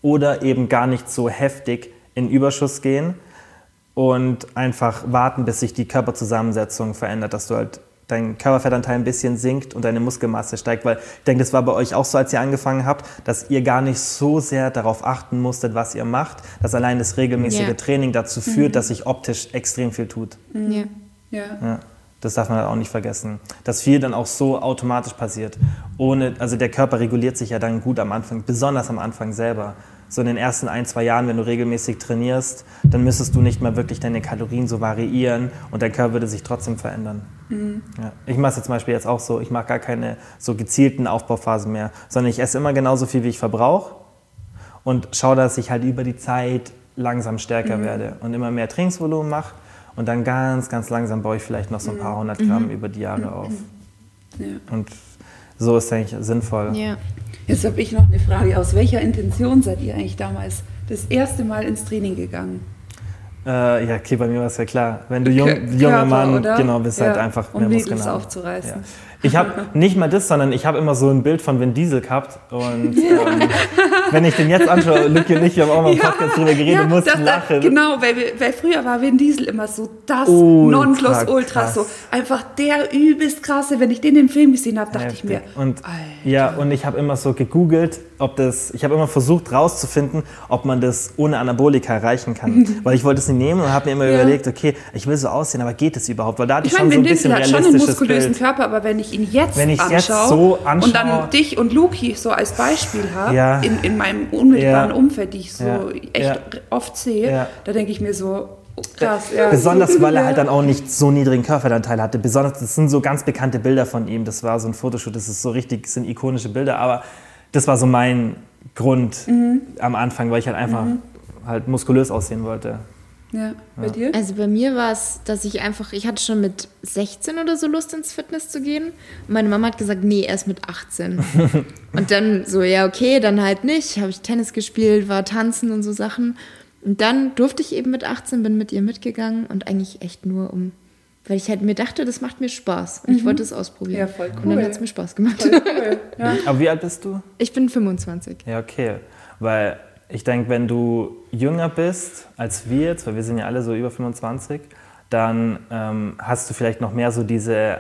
Oder eben gar nicht so heftig in Überschuss gehen, und einfach warten, bis sich die Körperzusammensetzung verändert, dass du halt dein Körperfettanteil ein bisschen sinkt und deine Muskelmasse steigt, weil ich denke, das war bei euch auch so, als ihr angefangen habt, dass ihr gar nicht so sehr darauf achten musstet, was ihr macht, dass allein das regelmäßige yeah. Training dazu führt, mhm. dass sich optisch extrem viel tut. Mhm. Ja. ja. ja. Das darf man halt auch nicht vergessen. Dass viel dann auch so automatisch passiert. Ohne, also der Körper reguliert sich ja dann gut am Anfang, besonders am Anfang selber so in den ersten ein, zwei Jahren, wenn du regelmäßig trainierst, dann müsstest du nicht mehr wirklich deine Kalorien so variieren und dein Körper würde sich trotzdem verändern. Mhm. Ja. Ich mache es zum Beispiel jetzt auch so, ich mache gar keine so gezielten Aufbauphasen mehr, sondern ich esse immer genauso viel, wie ich verbrauche und schaue, dass ich halt über die Zeit langsam stärker mhm. werde und immer mehr Trainingsvolumen mache und dann ganz, ganz langsam baue ich vielleicht noch so ein paar mhm. hundert Gramm mhm. über die Jahre auf. Ja. Und so ist es eigentlich sinnvoll. Ja. Jetzt habe ich noch eine Frage. Aus welcher Intention seid ihr eigentlich damals das erste Mal ins Training gegangen? Äh, ja, okay, bei mir war es ja klar. Wenn du jung, junger Mann, oder? genau, bist halt ja, halt einfach um mehr Muskeln aufzureißen. Ja. Ich habe nicht mal das, sondern ich habe immer so ein Bild von Vin Diesel gehabt. Und ähm, wenn ich den jetzt anschaue, Lucky und ich haben auch mal im Podcast ja, drüber geredet ja, mussten lachen. Genau, weil, weil, früher war Vin Diesel immer so das Nonplusultra, so einfach der übelst krasse. Wenn ich den im Film gesehen habe, dachte Heftig. ich mir, und, Alter. Ja, und ich habe immer so gegoogelt, ob das, ich habe immer versucht rauszufinden, ob man das ohne Anabolika erreichen kann. Weil ich wollte es nicht nehmen und habe mir immer ja. überlegt, okay, ich will so aussehen, aber geht es überhaupt? Weil da hatte ich, ich schon mein, so ein bisschen realistisches hat schon einen muskulösen Bild. Körper, aber wenn ich ihn jetzt wenn anschaue, jetzt so anschaue und dann dich und Luki so als Beispiel habe, ja. in, in meinem unmittelbaren ja. Umfeld, die ich so echt oft sehe, da denke ich mir so, Krass, ja. Besonders, weil er halt dann auch nicht so niedrigen Körperfettanteil hatte. Besonders, das sind so ganz bekannte Bilder von ihm. Das war so ein Fotoshoot, das ist so richtig, das sind ikonische Bilder. Aber das war so mein Grund mhm. am Anfang, weil ich halt einfach mhm. halt muskulös aussehen wollte. Ja, bei ja. dir? Also bei mir war es, dass ich einfach, ich hatte schon mit 16 oder so Lust ins Fitness zu gehen. Und meine Mama hat gesagt, nee, erst mit 18. und dann so, ja, okay, dann halt nicht. Habe ich Tennis gespielt, war tanzen und so Sachen. Und dann durfte ich eben mit 18, bin mit ihr mitgegangen und eigentlich echt nur um, weil ich halt mir dachte, das macht mir Spaß. Und mhm. ich wollte es ausprobieren. Ja, voll cool. Und dann hat es mir Spaß gemacht. Voll cool. Ja. Aber wie alt bist du? Ich bin 25. Ja, okay. Weil ich denke, wenn du jünger bist als wir jetzt, weil wir sind ja alle so über 25, dann ähm, hast du vielleicht noch mehr so diese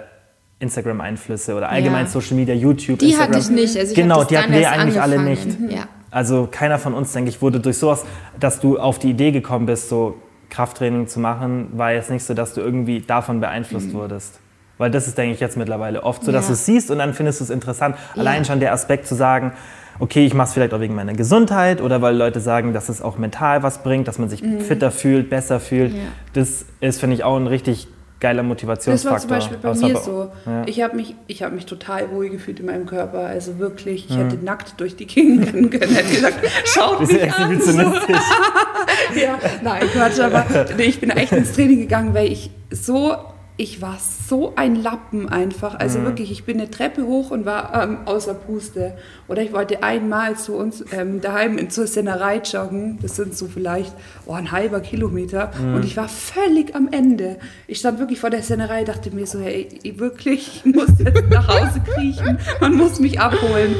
Instagram-Einflüsse oder allgemein ja. Social Media, YouTube, die Instagram. Die hatte ich nicht. Also ich genau, die hatten wir eigentlich alle nicht. Ja. Also keiner von uns, denke ich, wurde durch sowas, dass du auf die Idee gekommen bist, so Krafttraining zu machen, war jetzt nicht so, dass du irgendwie davon beeinflusst mhm. wurdest. Weil das ist, denke ich, jetzt mittlerweile oft so, dass ja. du es siehst und dann findest du es interessant. Allein schon der Aspekt zu sagen, okay, ich mache es vielleicht auch wegen meiner Gesundheit oder weil Leute sagen, dass es auch mental was bringt, dass man sich mhm. fitter fühlt, besser fühlt. Ja. Das ist, finde ich, auch ein richtig geiler Motivationsfaktor. Das war zum Beispiel bei das mir so. Ja. Ich habe mich, hab mich total wohl gefühlt in meinem Körper. Also wirklich, ich mhm. hätte nackt durch die Gegend rennen können. Hätte gesagt, schaut mich an. So. ja, nein, Quatsch, aber nee, ich bin echt ins Training gegangen, weil ich so ich war so ein Lappen einfach. Also mhm. wirklich, ich bin eine Treppe hoch und war ähm, außer Puste. Oder ich wollte einmal zu uns ähm, daheim in, zur Sennerei joggen. Das sind so vielleicht oh, ein halber Kilometer. Mhm. Und ich war völlig am Ende. Ich stand wirklich vor der Sennerei, dachte mir so, hey, ich wirklich, ich muss jetzt nach Hause kriechen. Man muss mich abholen.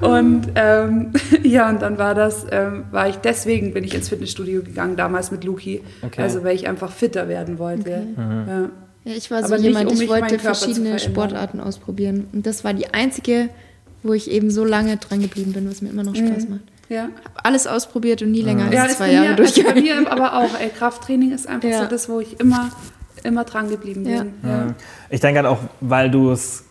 Und ähm, ja, und dann war das, ähm, war ich deswegen bin ich ins Fitnessstudio gegangen, damals mit Luki. Okay. Also weil ich einfach fitter werden wollte. Okay. Mhm. Ja. Ja, ich war so Aber jemand, um ich wollte verschiedene Sportarten ausprobieren. Und das war die einzige, wo ich eben so lange dran geblieben bin, was mir immer noch Spaß mhm. macht. Ja. Hab alles ausprobiert und nie länger ja, als zwei Jahre mir, durchgegangen. Also bei mir aber auch, ey, Krafttraining ist einfach ja. so das, wo ich immer, immer dran geblieben bin. Ja. Ich denke halt auch, weil du es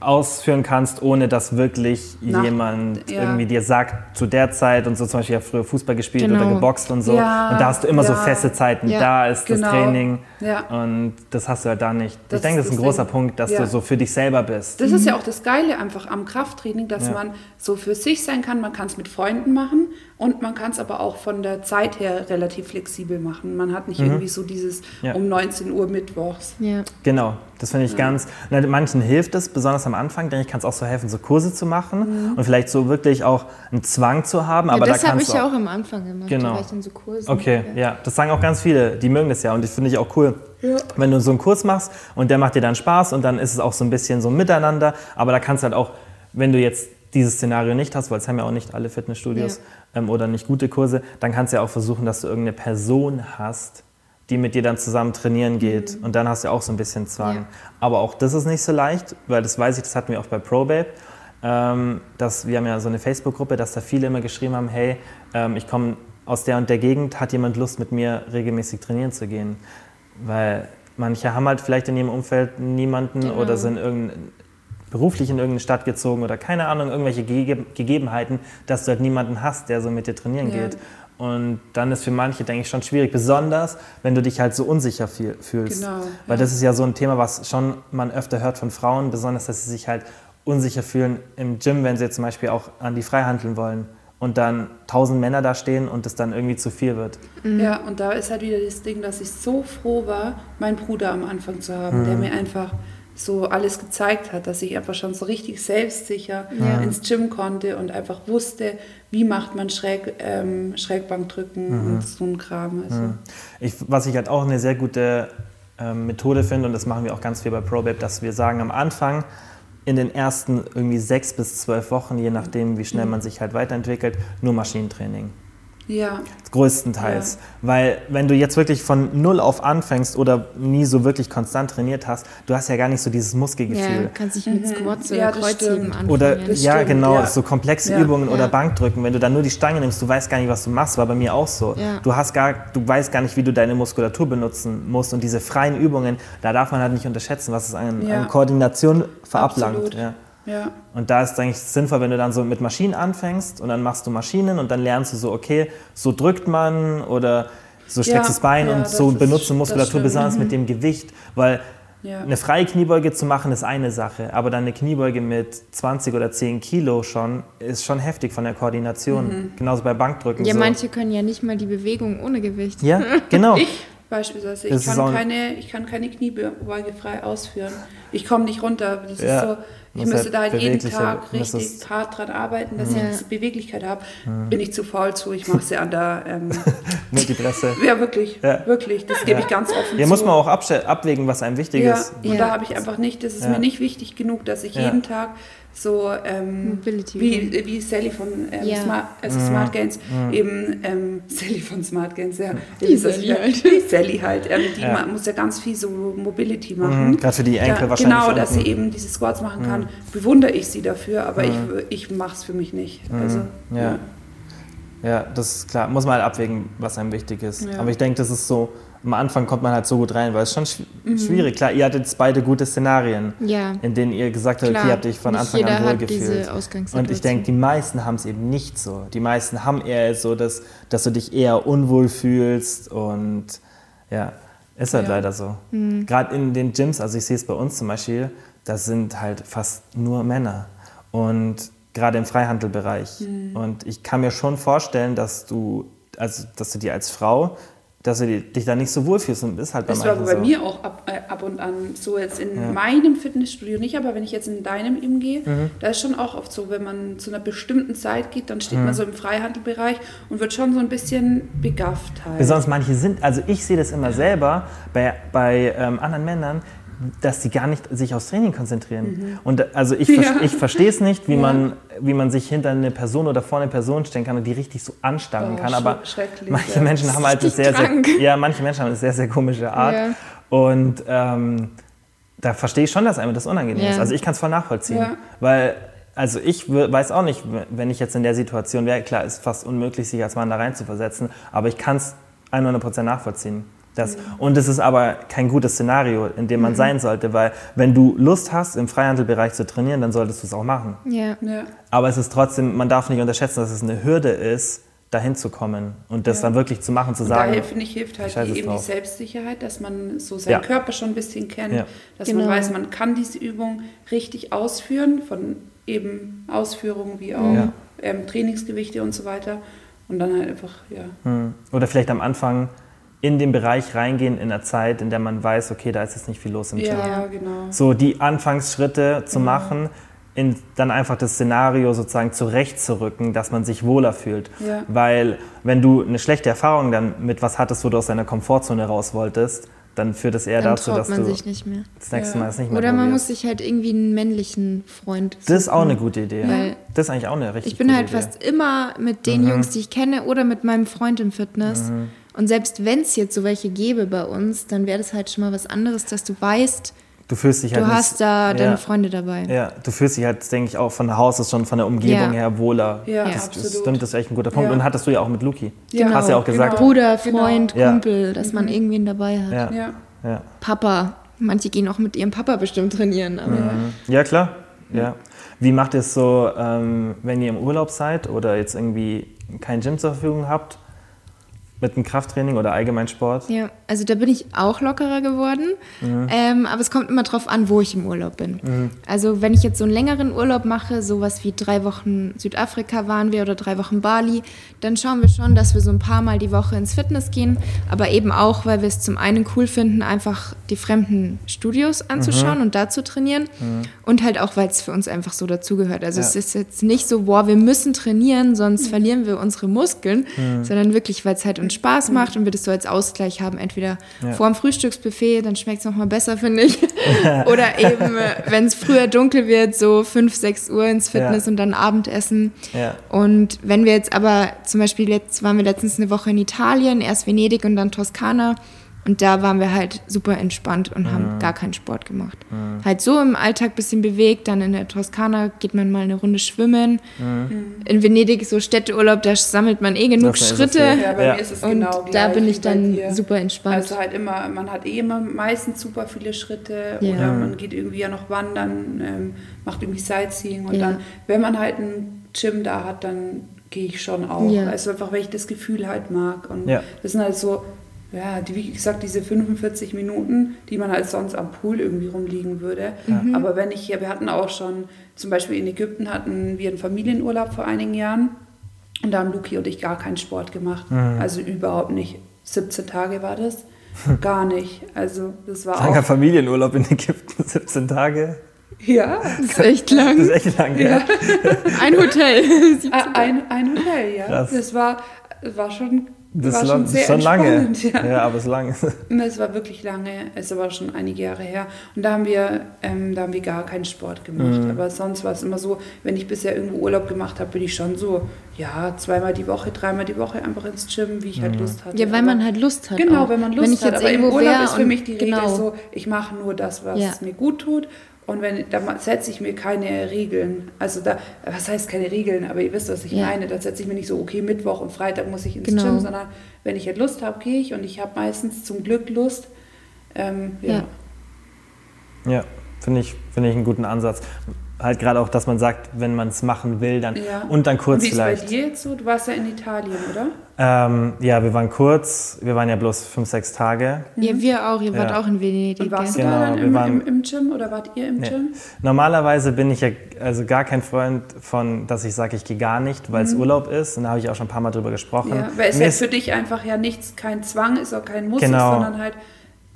ausführen kannst, ohne dass wirklich Nach, jemand ja. irgendwie dir sagt, zu der Zeit und so zum Beispiel ja früher Fußball gespielt genau. oder geboxt und so. Ja, und da hast du immer ja. so feste Zeiten. Da ist genau. das Training und das hast du halt da nicht. Das ich denke, das ist ein großer Ding. Punkt, dass du so für dich selber bist. Das ist ja auch das Geile einfach am Krafttraining, dass man so für sich sein kann. Man kann es mit Freunden machen und man kann es aber auch von der Zeit her relativ flexibel machen. Man hat nicht mhm. irgendwie so dieses um 19 Uhr mittwochs. Genau, das finde ich ganz. Manchen hilft es, besonders am Anfang, denke ich, kann es auch so helfen, so Kurse zu machen mhm. und vielleicht so wirklich auch einen Zwang zu haben. Ja, aber das habe ich ja auch am Anfang gemacht. Genau. Da so Kurse. Okay, ja. ja. das sagen auch ganz viele, die mögen das ja und ich finde ich auch cool. Ja. Wenn du so einen Kurs machst und der macht dir dann Spaß und dann ist es auch so ein bisschen so ein Miteinander, aber da kannst du halt auch, wenn du jetzt dieses Szenario nicht hast, weil es haben ja auch nicht alle Fitnessstudios ja. Ähm, oder nicht gute Kurse, dann kannst du ja auch versuchen, dass du irgendeine Person hast, die mit dir dann zusammen trainieren geht. Mhm. Und dann hast du auch so ein bisschen Zwang. Ja. Aber auch das ist nicht so leicht, weil das weiß ich, das hatten wir auch bei ProBabe. Ähm, dass, wir haben ja so eine Facebook-Gruppe, dass da viele immer geschrieben haben, hey, ähm, ich komme aus der und der Gegend, hat jemand Lust mit mir regelmäßig trainieren zu gehen? Weil manche haben halt vielleicht in ihrem Umfeld niemanden genau. oder sind irgendein, beruflich in irgendeine Stadt gezogen oder keine Ahnung, irgendwelche Ge Gegebenheiten, dass du halt niemanden hast, der so mit dir trainieren ja. geht. Und dann ist für manche, denke ich, schon schwierig, besonders wenn du dich halt so unsicher fühlst. Genau, Weil ja. das ist ja so ein Thema, was schon man öfter hört von Frauen, besonders, dass sie sich halt unsicher fühlen im Gym, wenn sie jetzt zum Beispiel auch an die Freihandeln wollen und dann tausend Männer da stehen und es dann irgendwie zu viel wird. Mhm. Ja, und da ist halt wieder das Ding, dass ich so froh war, meinen Bruder am Anfang zu haben, mhm. der mir einfach so alles gezeigt hat, dass ich einfach schon so richtig selbstsicher ja. ins Gym konnte und einfach wusste, wie macht man Schräg, ähm, Schrägbankdrücken mhm. und so ein Kram. Also. Mhm. Ich, was ich halt auch eine sehr gute ähm, Methode finde, und das machen wir auch ganz viel bei ProBabe, dass wir sagen, am Anfang in den ersten irgendwie sechs bis zwölf Wochen, je nachdem, wie schnell mhm. man sich halt weiterentwickelt, nur Maschinentraining. Ja. Größtenteils. Ja. Weil wenn du jetzt wirklich von null auf anfängst oder nie so wirklich konstant trainiert hast, du hast ja gar nicht so dieses Muskelgefühl. Ja, kannst dich mit mhm. Squats oder ja, Kreuzheben anfangen. Oder, ja, stimmt, genau, ja. so komplexe Übungen oder Bankdrücken. Wenn du dann nur die Stange nimmst, du weißt gar nicht, was du machst, war bei mir auch so. Du, hast gar, du weißt gar nicht, wie du deine Muskulatur benutzen musst. Und diese freien Übungen, da darf man halt nicht unterschätzen, was es an, an Koordination verablangt. Ja. Ja. Und da ist es eigentlich sinnvoll, wenn du dann so mit Maschinen anfängst und dann machst du Maschinen und dann lernst du so, okay, so drückt man oder so streckst ja, das Bein ja, und so benutzt du Muskulatur, besonders mhm. mit dem Gewicht, weil ja. eine freie Kniebeuge zu machen ist eine Sache, aber dann eine Kniebeuge mit 20 oder 10 Kilo schon ist schon heftig von der Koordination. Mhm. Genauso bei Bankdrücken. Ja, so. manche können ja nicht mal die Bewegung ohne Gewicht. Ja, genau. ich beispielsweise, ich kann, keine, ich kann keine Kniebeuge frei ausführen. Ich komme nicht runter. Das ist so ich müsste da halt jeden Tag richtig hart dran arbeiten, dass mhm. ich diese Beweglichkeit habe. Bin ich zu faul zu, ich mache sie an der ähm, Multipresse. ja, wirklich, ja. wirklich. Das gebe ja. ich ganz offen Hier zu. muss man auch abwägen, was einem wichtig ja. ist. Und da habe ich einfach nicht, das ist mir nicht wichtig genug, dass ich jeden Tag so ähm, wie, wie Sally von ähm, ja. Smart, also mhm. Smart Gains, mhm. eben ähm, Sally von Smart Gains, ja. Die Sally halt. Die Sally halt. Ähm, die ja. muss ja ganz viel so Mobility mhm. machen. Mhm. Gerade für die Enkel da, wahrscheinlich. Genau, dass sie eben diese Squats machen kann, mhm. bewundere ich sie dafür, aber ich, ich mache es für mich nicht. Also, ja. ja. das ist klar. Muss man halt abwägen, was einem wichtig ist. Aber ich denke, das ist so am Anfang kommt man halt so gut rein, weil es schon mhm. schwierig. Klar, ihr hattet beide gute Szenarien, ja. in denen ihr gesagt habt, Klar, okay, habt euch von Anfang an wohlgefühlt. Und ich denke, die meisten haben es eben nicht so. Die meisten haben eher so, dass, dass du dich eher unwohl fühlst und ja, ist halt ja. leider so. Mhm. Gerade in den Gyms, also ich sehe es bei uns zum Beispiel, das sind halt fast nur Männer. Und gerade im Freihandelbereich. Mhm. Und ich kann mir schon vorstellen, dass du, also dass du dir als Frau dass du dich da nicht so wohlfühlst und bist halt bei Das war bei so. mir auch ab, äh, ab und an so jetzt in ja. meinem Fitnessstudio nicht, aber wenn ich jetzt in deinem eben gehe, mhm. da ist schon auch oft so, wenn man zu einer bestimmten Zeit geht, dann steht mhm. man so im Freihandelbereich und wird schon so ein bisschen begafft halt. Besonders manche sind, also ich sehe das immer selber bei, bei ähm, anderen Männern, dass sie gar nicht sich aufs Training konzentrieren. Mhm. Und also ich, ja. ich verstehe es nicht, wie, ja. man, wie man sich hinter eine Person oder vor eine Person stellen kann und die richtig so anstarren oh, kann. Aber manche ja. Menschen haben halt eine sehr, sehr, ja, manche Menschen haben eine sehr, sehr komische Art. Und ähm, da verstehe ich schon, dass einem das unangenehm ist. Also ich kann es voll nachvollziehen. Weil also ich weiß auch nicht, wenn ich jetzt in der Situation wäre, klar, ist fast unmöglich, sich als Mann da rein zu versetzen, aber ich kann es 100% nachvollziehen Das. Und es ist aber kein gutes Szenario, in dem man mhm. sein sollte, weil wenn du Lust hast, im Freihandelbereich zu trainieren, dann solltest du es auch machen. Ja. ja. Aber es ist trotzdem, man darf nicht unterschätzen, dass es eine Hürde ist, dahin zu kommen und das ja. dann wirklich zu machen, zu und sagen. Daher finde ich, hilft halt eben die Selbstsicherheit, dass man so seinen ja. Körper schon ein bisschen kennt, ja. dass genau. man weiß, man kann diese Übung richtig ausführen, von eben Ausführungen wie auch ähm, Trainingsgewichte und so weiter. Und dann halt einfach, ja. Hm. Oder vielleicht am Anfang in den Bereich reingehen in der Zeit, in der man weiß, okay, da ist jetzt nicht viel los im Gym. Ja, genau. So die Anfangsschritte zu mhm. machen, in, dann einfach das Szenario sozusagen zurechtzurücken, dass man sich wohler fühlt. Ja. Weil wenn du eine schlechte Erfahrung dann mit was hattest, wo du aus deiner Komfortzone raus wolltest, dann führt es eher dann dazu, dass man du sich nicht mehr. das nächste ja. Mal es nicht mehr Oder man muss sich halt irgendwie einen männlichen Freund suchen. Das ist auch eine gute Idee. Weil das ist eigentlich auch eine richtig Ich bin halt Idee. fast immer mit den mhm. Jungs, die ich kenne, oder mit meinem Freund im Fitness. Mhm. Und selbst wenn es jetzt so welche gäbe bei uns, dann wäre das halt schon mal was anderes, dass du weißt, du fühlst dich halt. Du nicht, hast da deine Freunde dabei. Ja, du fühlst dich halt, denke ich, auch von Haus aus schon von der Umgebung ja. her wohler. Ja, das, absolut. Das stimmt, das ist echt ein guter Punkt. Ja. Und hattest du ja auch mit Luki. Ja. Genau. Hast ja auch gesagt. Genau. Bruder, Freund, genau. Kumpel, dass man mhm. irgendwen dabei hat. Ja. ja. Papa. Manche gehen auch mit ihrem Papa bestimmt trainieren. Mhm. Ja, klar. Ja. Wie macht ihr es so, ähm, wenn ihr im Urlaub seid oder jetzt irgendwie kein Gym zur Verfügung habt? Mit dem Krafttraining oder allgemein Sport? Ja, also da bin ich auch lockerer geworden. Mhm. Ähm, aber es kommt immer drauf an, wo ich im Urlaub bin. Mhm. Also wenn ich jetzt so einen längeren Urlaub mache, sowas wie drei Wochen Südafrika waren wir oder drei Wochen Bali, dann schauen wir schon, dass wir so ein paar Mal die Woche ins Fitness gehen. Aber eben auch, weil wir es zum einen cool finden, einfach die fremden Studios anzuschauen mhm. und da zu trainieren. Mhm. Und halt auch, weil es für uns einfach so dazugehört. Also ja. es ist jetzt nicht so, boah, wir müssen trainieren, sonst mhm. verlieren wir unsere Muskeln, mhm. sondern wirklich, weil es halt uns Spaß mhm. macht und wir das so als Ausgleich haben. Entweder ja. vor dem Frühstücksbuffet, dann schmeckt es nochmal besser, finde ich. Oder eben, wenn es früher dunkel wird, so 5, 6 Uhr ins Fitness ja. und dann Abendessen. Ja. Und wenn wir jetzt aber, zum Beispiel jetzt waren wir letztens eine Woche in Italien, erst Venedig und dann Toskana. Und da waren wir halt super entspannt und haben gar keinen Sport gemacht. Mhm. Halt so im Alltag ein bisschen bewegt, dann in der Toskana geht man mal eine Runde schwimmen. Mhm. In Venedig so Städteurlaub, da sammelt man eh genug das Schritte. Ja, bei ja. mir ist es und genau da bin ich dann super entspannt. Also halt immer, man hat eh immer meistens super viele Schritte ja. oder man geht irgendwie ja noch wandern, ähm, macht irgendwie Sightseeing und dann, wenn man halt ein Gym da hat, dann gehe ich schon auch. Also einfach, weil ich das Gefühl halt mag. Und das sind halt so ja, die, wie gesagt, diese 45 Minuten, die man halt sonst am Pool irgendwie rumliegen würde. Mhm. Aber wenn ich hier, wir hatten auch schon, zum Beispiel in Ägypten hatten wir einen Familienurlaub vor einigen Jahren und da haben Luki und ich gar keinen Sport gemacht. Mhm. Also überhaupt nicht. 17 Tage war das. Gar nicht. Also das war Langer auch... Familienurlaub in Ägypten, 17 Tage. Ja. Das ist echt lang. Das ist echt lang, ja. ja. ein Hotel. ein, ein Hotel, ja. Krass. Das war, war schon das war schon, sehr schon lange. Ja. ja. aber es ist lange. Es war wirklich lange, es war schon einige Jahre her. Und da haben wir, ähm, da haben wir gar keinen Sport gemacht. Mhm. Aber sonst war es immer so, wenn ich bisher irgendwo Urlaub gemacht habe, bin ich schon so, ja, zweimal die Woche, dreimal die Woche einfach ins Gym, wie ich halt mhm. Lust hatte. Ja, weil aber man halt Lust hat. Genau, auch. wenn man Lust wenn ich hat. Jetzt aber im Urlaub ist für mich die Regel genau. so, ich mache nur das, was ja. mir gut tut. Und wenn, da setze ich mir keine Regeln. Also da, was heißt keine Regeln, aber ihr wisst, was ich ja. meine. Da setze ich mir nicht so, okay, Mittwoch und Freitag muss ich ins genau. Gym, sondern wenn ich halt Lust habe, gehe ich und ich habe meistens zum Glück Lust. Ähm, ja. Ja, ja finde ich, find ich einen guten Ansatz halt gerade auch, dass man sagt, wenn man es machen will, dann ja. und dann kurz und wie vielleicht. Ist bei dir jetzt so? Du warst ja in Italien, oder? Ähm, ja, wir waren kurz, wir waren ja bloß fünf, sechs Tage. Ja, wir auch, ihr wart ja. auch in Venedig. Und warst genau, du da dann im, waren, im, im, Gym oder wart ihr im nee. Gym? Normalerweise bin ich ja also gar kein Freund von, dass ich sage, ich gehe gar nicht, weil es mhm. Urlaub ist. Und da habe ich auch schon ein paar Mal drüber gesprochen. Ja, weil es ja für dich einfach ja nichts, kein Zwang ist, auch kein Muss, genau. sondern halt.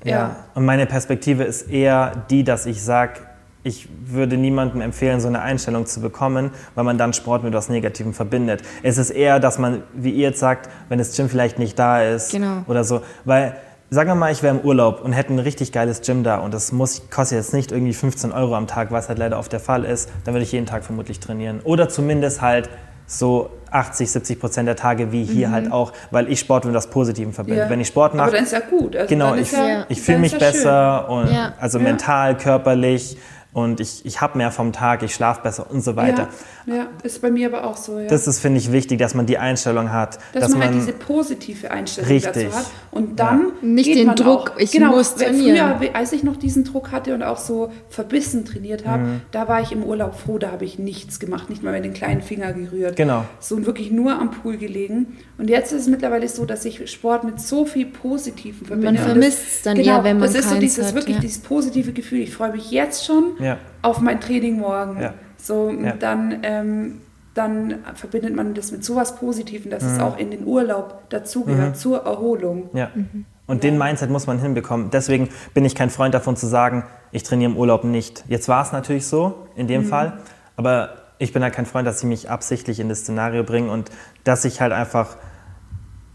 Ja. ja. Und meine Perspektive ist eher die, dass ich sage, ich würde niemandem empfehlen, so eine Einstellung zu bekommen, weil man dann Sport mit etwas Negativem verbindet. Es ist eher, dass man, wie ihr jetzt sagt, wenn das Gym vielleicht nicht da ist genau. oder so, weil Sagen wir mal, ich wäre im Urlaub und hätte ein richtig geiles Gym da und das muss, kostet jetzt nicht irgendwie 15 Euro am Tag, was halt leider oft der Fall ist, dann würde ich jeden Tag vermutlich trainieren. Oder zumindest halt so 80, 70 Prozent der Tage wie hier mhm. halt auch, weil ich Sport mit was Positivem verbinde. Ja. Wenn ich Sport mache. Aber dann ist ja gut. Also genau, ich, ja, ich fühle mich besser schön. und also mental, körperlich und ich, ich habe mehr vom Tag, ich schlafe besser und so weiter. Ja, ja, ist bei mir aber auch so. Ja. Das ist, finde ich, wichtig, dass man die Einstellung hat. Dass, dass man, man halt diese positive Einstellung richtig. dazu hat. Und dann ja. nicht den Druck, auch, ich genau, muss trainieren. Früher, als ich noch diesen Druck hatte und auch so verbissen trainiert habe, mhm. da war ich im Urlaub froh, da habe ich nichts gemacht, nicht mal mit den kleinen Finger gerührt. Genau. So und wirklich nur am Pool gelegen. Und jetzt ist es mittlerweile so, dass ich Sport mit so viel Positiven verbinde. Man vermisst es dann genau, eher, wenn man Das ist so dieses, hat, wirklich dieses positive Gefühl. Ich freue mich jetzt schon auf mein Training morgen. Ja. So, ja. dann, ähm, dann verbindet man das mit sowas Positivem, dass mhm. es auch in den Urlaub dazugehört, mhm. zur Erholung. Ja. Mhm. Und ja. den Mindset muss man hinbekommen. Deswegen bin ich kein Freund davon zu sagen, ich trainiere im Urlaub nicht. Jetzt war es natürlich so, in dem mhm. Fall, aber ich bin halt kein Freund, dass sie mich absichtlich in das Szenario bringen und dass ich halt einfach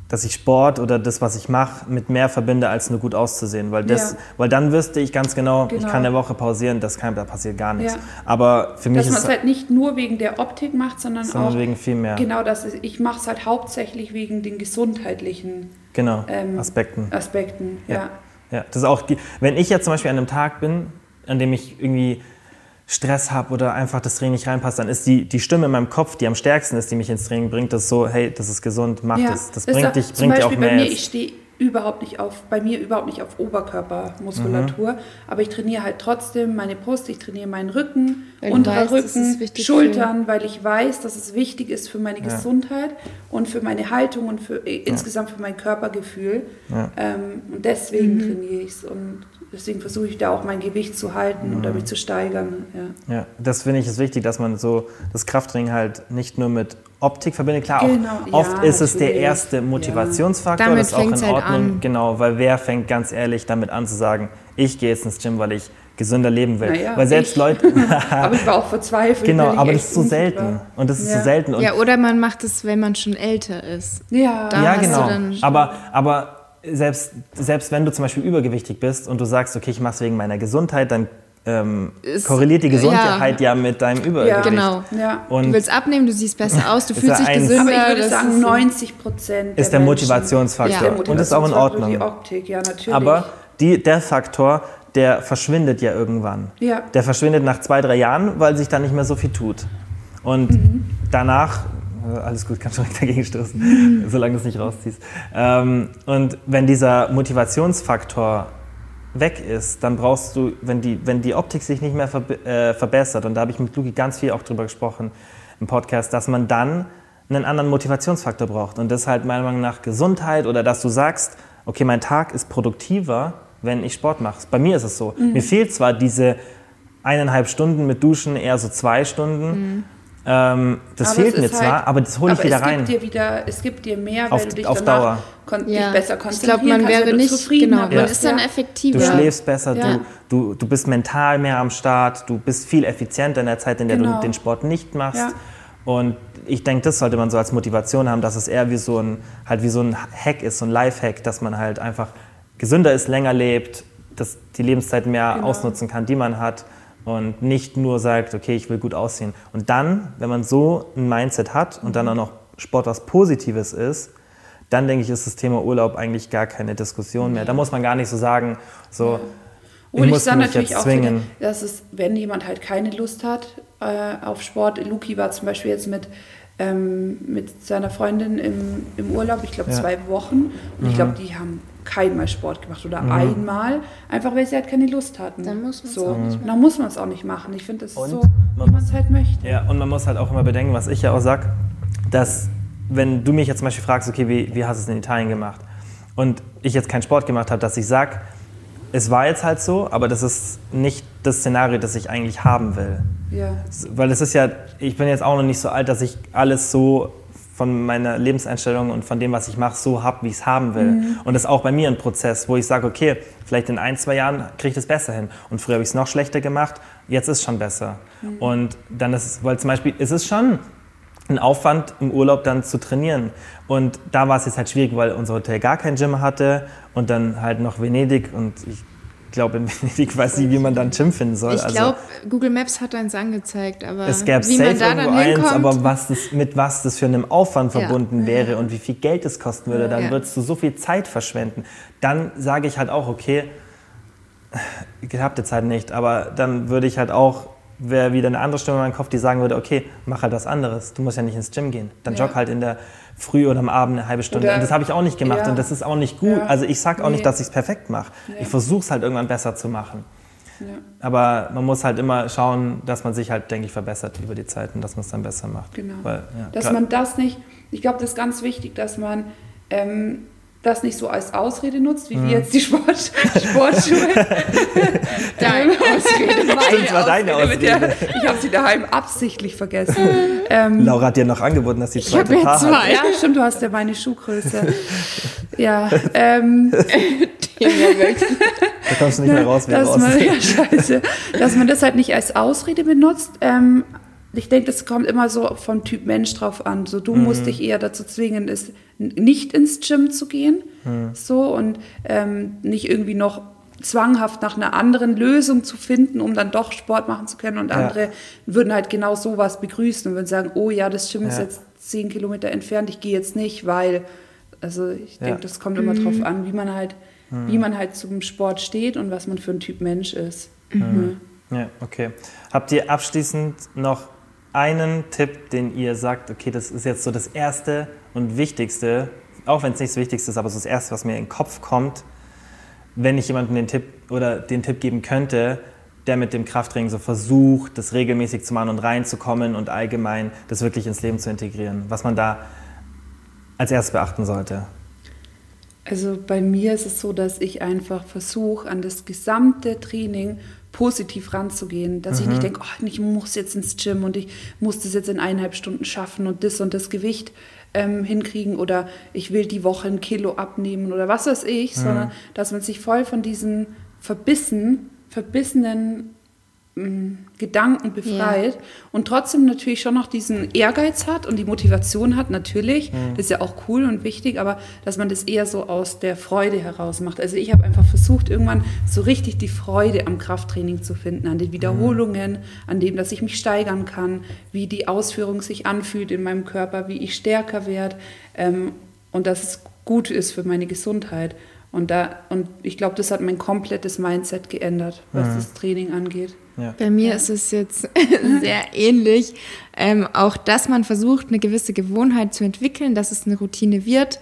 dass ich Sport oder das, was ich mache, mit mehr verbinde, als nur gut auszusehen. Weil, das, ja. weil dann wüsste ich ganz genau, genau, ich kann eine Woche pausieren, das kann, da passiert gar nichts. Ja. Aber für mich dass man es halt nicht nur wegen der Optik macht, sondern, sondern auch wegen viel mehr. Genau, das ist, ich mache es halt hauptsächlich wegen den gesundheitlichen genau, ähm, Aspekten. Aspekten, ja. ja. ja. das ist auch, wenn ich jetzt zum Beispiel an einem Tag bin, an dem ich irgendwie Stress habe oder einfach das Training nicht reinpasst, dann ist die, die Stimme in meinem Kopf, die am stärksten ist, die mich ins Training bringt, das so, hey, das ist gesund, mach ja, das. Das bringt auch, dich, bringt dir auch mehr. Bei mir, ich stehe überhaupt nicht auf, bei mir überhaupt nicht auf Oberkörpermuskulatur, mhm. aber ich trainiere halt trotzdem meine Brust, ich trainiere meinen Rücken, weil unterer Rücken, Schultern, weil ich weiß, dass es wichtig ist für meine ja. Gesundheit und für meine Haltung und für ja. insgesamt für mein Körpergefühl. Ja. Ähm, und deswegen mhm. trainiere ich es und deswegen versuche ich da auch mein Gewicht zu halten oder mich zu steigern. Ja, ja das finde ich ist wichtig, dass man so das Krafttraining halt nicht nur mit Optik verbindet. Klar, genau. auch oft ja, ist es der erste Motivationsfaktor, ja. das ist auch in halt Ordnung. An. Genau, weil wer fängt ganz ehrlich damit an zu sagen, ich gehe jetzt ins Gym, weil ich gesünder leben will. Naja, weil selbst ich. Leute. aber ich war auch verzweifelt. Genau, aber das ist so selten. Und das ist so selten. Und ja, oder man macht es, wenn man schon älter ist. Ja, ja genau. aber, aber selbst, selbst wenn du zum Beispiel übergewichtig bist und du sagst, okay, ich mache es wegen meiner Gesundheit, dann ähm, ist, korreliert die Gesundheit ja. ja, mit deinem Übergewicht. Ja, genau. Ja. Und du willst abnehmen, du siehst besser aus, du fühlst dich gesünder. Aber ich würde sagen, 90 Prozent ist der Motivationsfaktor. Ja. Und das ist auch in Ordnung. Die Optik, ja, natürlich. Aber die, der Faktor, der verschwindet ja irgendwann. Ja. Der verschwindet nach zwei, drei Jahren, weil sich da nicht mehr so viel tut. Und mhm. danach alles gut, kannst direkt dagegen stoßen, solange du es nicht rausziehst. Ähm, und wenn dieser Motivationsfaktor weg ist, dann brauchst du, wenn die, wenn die Optik sich nicht mehr ver äh, verbessert, und da habe ich mit Luki ganz viel auch drüber gesprochen im Podcast, dass man dann einen anderen Motivationsfaktor braucht. Und das ist halt meiner Meinung nach Gesundheit oder dass du sagst, okay, mein Tag ist produktiver, wenn ich Sport mache. Bei mir ist es so. Mhm. Mir fehlt zwar diese eineinhalb Stunden mit Duschen, eher so zwei Stunden. Mhm. Ähm, das aber fehlt mir zwar, halt, aber das hole ich wieder rein. Dir wieder, es gibt dir mehr, auf, weil du dich auf Dauer. Kon ja. dich besser konzentrieren Ich glaube, man wäre nicht, genau, man ja. ist dann effektiver. Du schläfst besser, ja. du, du, du bist mental mehr am Start, du bist viel effizienter in der Zeit, in der genau. du den Sport nicht machst. Und ich denke, das sollte man so als Motivation haben, dass es eher wie so ein, halt wie so ein Hack ist, so ein Life-Hack, dass man halt einfach gesünder ist, länger lebt, dass die Lebenszeit mehr genau. ausnutzen kann, die man hat und nicht nur sagt, okay, ich will gut aussehen. Und dann, wenn man so ein Mindset hat und dann auch noch Sport was Positives ist, dann denke ich, ist das Thema Urlaub eigentlich gar keine Diskussion mehr. Da muss man gar nicht so sagen, so, ja. ich muss ich mich jetzt zwingen. Auch wieder, dass es, wenn jemand halt keine Lust hat äh, auf Sport, Luki war zum Beispiel jetzt mit ähm, mit seiner Freundin im, im Urlaub, ich glaube ja. zwei Wochen. Und mhm. ich glaube, die haben keinmal Sport gemacht oder mhm. einmal, einfach weil sie halt keine Lust hatten. Dann muss man es so. auch nicht machen. Dann muss man es auch nicht machen. Ich finde, das ist so, wie man es halt möchte. Ja, und man muss halt auch immer bedenken, was ich ja auch sage, dass wenn du mich jetzt zum Beispiel fragst, okay, wie, wie hast du es in Italien gemacht? Und ich jetzt keinen Sport gemacht habe, dass ich sage, es war jetzt halt so, aber das ist nicht das Szenario, das ich eigentlich haben will. Ja. Weil es ist ja, ich bin jetzt auch noch nicht so alt, dass ich alles so von meiner Lebenseinstellung und von dem, was ich mache, so habe, wie ich es haben will. Mhm. Und das ist auch bei mir ein Prozess, wo ich sage, okay, vielleicht in ein, zwei Jahren kriege ich das besser hin. Und früher habe ich es noch schlechter gemacht, jetzt ist es schon besser. Mhm. Und dann ist es, weil zum Beispiel, ist es schon ein Aufwand im Urlaub dann zu trainieren. Und da war es jetzt halt schwierig, weil unser Hotel gar kein Gym hatte und dann halt noch Venedig und ich glaube, in Venedig weiß nicht, wie man dann Gym finden soll. Ich glaube, also, Google Maps hat eins angezeigt, aber es gäbe wie safe man da dann eins, aber was das, mit was das für einen Aufwand verbunden ja. wäre und wie viel Geld es kosten würde, dann ja. würdest du so viel Zeit verschwenden. Dann sage ich halt auch, okay, gehabte Zeit nicht, aber dann würde ich halt auch, wäre wieder eine andere Stimme in meinem Kopf, die sagen würde, okay, mach halt was anderes. Du musst ja nicht ins Gym gehen. Dann ja. jogg halt in der Früh oder am Abend eine halbe Stunde. Oder, und das habe ich auch nicht gemacht ja. und das ist auch nicht gut. Ja. Also ich sage auch nee. nicht, dass ich es perfekt mache. Nee. Ich versuche es halt irgendwann besser zu machen. Aber man muss halt immer schauen, dass man sich halt, denke ich, verbessert über die Zeit und dass man es dann besser macht. Genau. Weil, dass man das nicht, ich glaube, das ist ganz wichtig, dass man ähm, das nicht so als Ausrede nutzt, wie mhm. wir jetzt die Sport, Sportschuhe. Deine Ausrede, meine das war deine Ausrede. Der, ich habe sie daheim absichtlich vergessen. Ähm, Laura hat dir noch angeboten, dass sie ich Paar zwei. hat. Ja, stimmt, du hast ja meine Schuhgröße. ja, ähm, da kommst du nicht mehr raus, wie dass raus. Man, ja, scheiße, dass man das halt nicht als Ausrede benutzt. Ähm, ich denke, das kommt immer so vom Typ Mensch drauf an. So, du mhm. musst dich eher dazu zwingen, ist, nicht ins Gym zu gehen. Mhm. So und ähm, nicht irgendwie noch zwanghaft nach einer anderen Lösung zu finden, um dann doch Sport machen zu können. Und andere ja. würden halt genau sowas begrüßen und würden sagen, oh ja, das Gym ja. ist jetzt zehn Kilometer entfernt, ich gehe jetzt nicht, weil, also ich denke, ja. das kommt immer mhm. drauf an, wie man halt, wie mhm. man halt zum Sport steht und was man für ein Typ Mensch ist. Mhm. Ja, okay. Habt ihr abschließend noch einen Tipp, den ihr sagt, okay, das ist jetzt so das Erste und Wichtigste, auch wenn es nicht das Wichtigste ist, aber so das Erste, was mir in den Kopf kommt, wenn ich jemandem den Tipp oder den Tipp geben könnte, der mit dem Krafttraining so versucht, das regelmäßig zu machen und reinzukommen und allgemein das wirklich ins Leben zu integrieren, was man da als erstes beachten sollte? Also bei mir ist es so, dass ich einfach versuche, an das gesamte Training positiv ranzugehen, dass mhm. ich nicht denke, oh, ich muss jetzt ins Gym und ich muss das jetzt in eineinhalb Stunden schaffen und das und das Gewicht ähm, hinkriegen oder ich will die Woche ein Kilo abnehmen oder was weiß ich, mhm. sondern dass man sich voll von diesen verbissen, verbissenen Gedanken befreit ja. und trotzdem natürlich schon noch diesen Ehrgeiz hat und die Motivation hat, natürlich, mhm. das ist ja auch cool und wichtig, aber dass man das eher so aus der Freude heraus macht. Also ich habe einfach versucht, irgendwann so richtig die Freude am Krafttraining zu finden, an den Wiederholungen, mhm. an dem, dass ich mich steigern kann, wie die Ausführung sich anfühlt in meinem Körper, wie ich stärker werde ähm, und dass es gut ist für meine Gesundheit. Und, da, und ich glaube, das hat mein komplettes Mindset geändert, was mhm. das Training angeht. Ja. Bei mir ja. ist es jetzt sehr ähnlich. Ähm, auch, dass man versucht, eine gewisse Gewohnheit zu entwickeln, dass es eine Routine wird,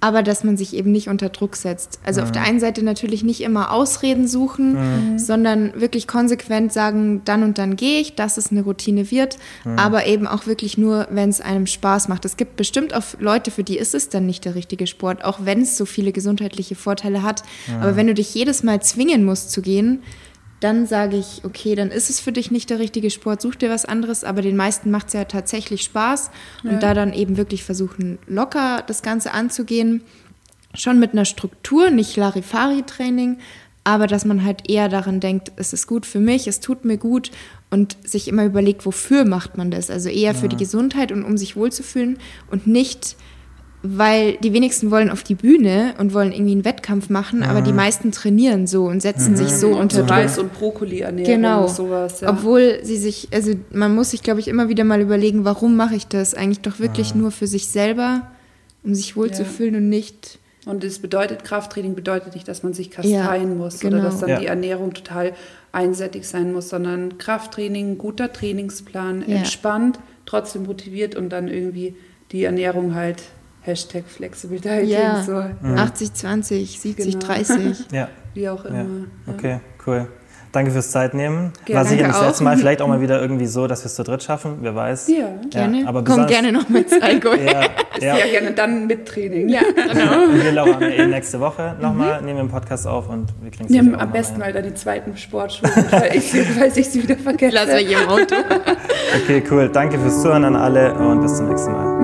aber dass man sich eben nicht unter Druck setzt. Also mhm. auf der einen Seite natürlich nicht immer Ausreden suchen, mhm. sondern wirklich konsequent sagen, dann und dann gehe ich, dass es eine Routine wird, mhm. aber eben auch wirklich nur, wenn es einem Spaß macht. Es gibt bestimmt auch Leute, für die ist es dann nicht der richtige Sport, auch wenn es so viele gesundheitliche Vorteile hat. Aber wenn du dich jedes Mal zwingen musst zu gehen, dann sage ich, okay, dann ist es für dich nicht der richtige Sport, such dir was anderes, aber den meisten macht es ja tatsächlich Spaß und ja. da dann eben wirklich versuchen, locker das Ganze anzugehen, schon mit einer Struktur, nicht Larifari-Training, aber dass man halt eher daran denkt, es ist gut für mich, es tut mir gut und sich immer überlegt, wofür macht man das, also eher für ja. die Gesundheit und um sich wohlzufühlen und nicht weil die wenigsten wollen auf die Bühne und wollen irgendwie einen Wettkampf machen, mhm. aber die mhm. meisten trainieren so und setzen mhm. sich so und unter Druck. Reis und Brokkoli ernähren genau. und sowas. Ja. Obwohl sie sich, also man muss sich, glaube ich, immer wieder mal überlegen, warum mache ich das? Eigentlich doch wirklich mhm. nur für sich selber, um sich wohlzufühlen ja. und nicht. Und es bedeutet, Krafttraining bedeutet nicht, dass man sich kasteien ja, muss genau. oder dass dann die Ernährung total einseitig sein muss, sondern Krafttraining, guter Trainingsplan, entspannt, trotzdem motiviert und dann irgendwie die Ernährung halt Hashtag Flexible Dieting. Ja, so. Mhm. 80, 20, 70, genau. 30. ja. Wie auch immer. Ja. Okay, cool. Danke fürs Zeitnehmen. War sicher das letzte Mal vielleicht auch mal wieder irgendwie so, dass wir es zu dritt schaffen. Wer weiß. Ja, gerne. Ja, aber Komm gerne noch mit Alkohol. ja, ja. ja, gerne dann mit Training. Ja, genau. wir laufen eh nächste Woche nochmal, mhm. nehmen wir einen Podcast auf und wir kriegen es Nehmen am besten mal dann die zweiten Sportschuhe, weil ich sie wieder vergesse. Lass mich im Auto. okay, cool. Danke fürs Zuhören an alle und bis zum nächsten Mal.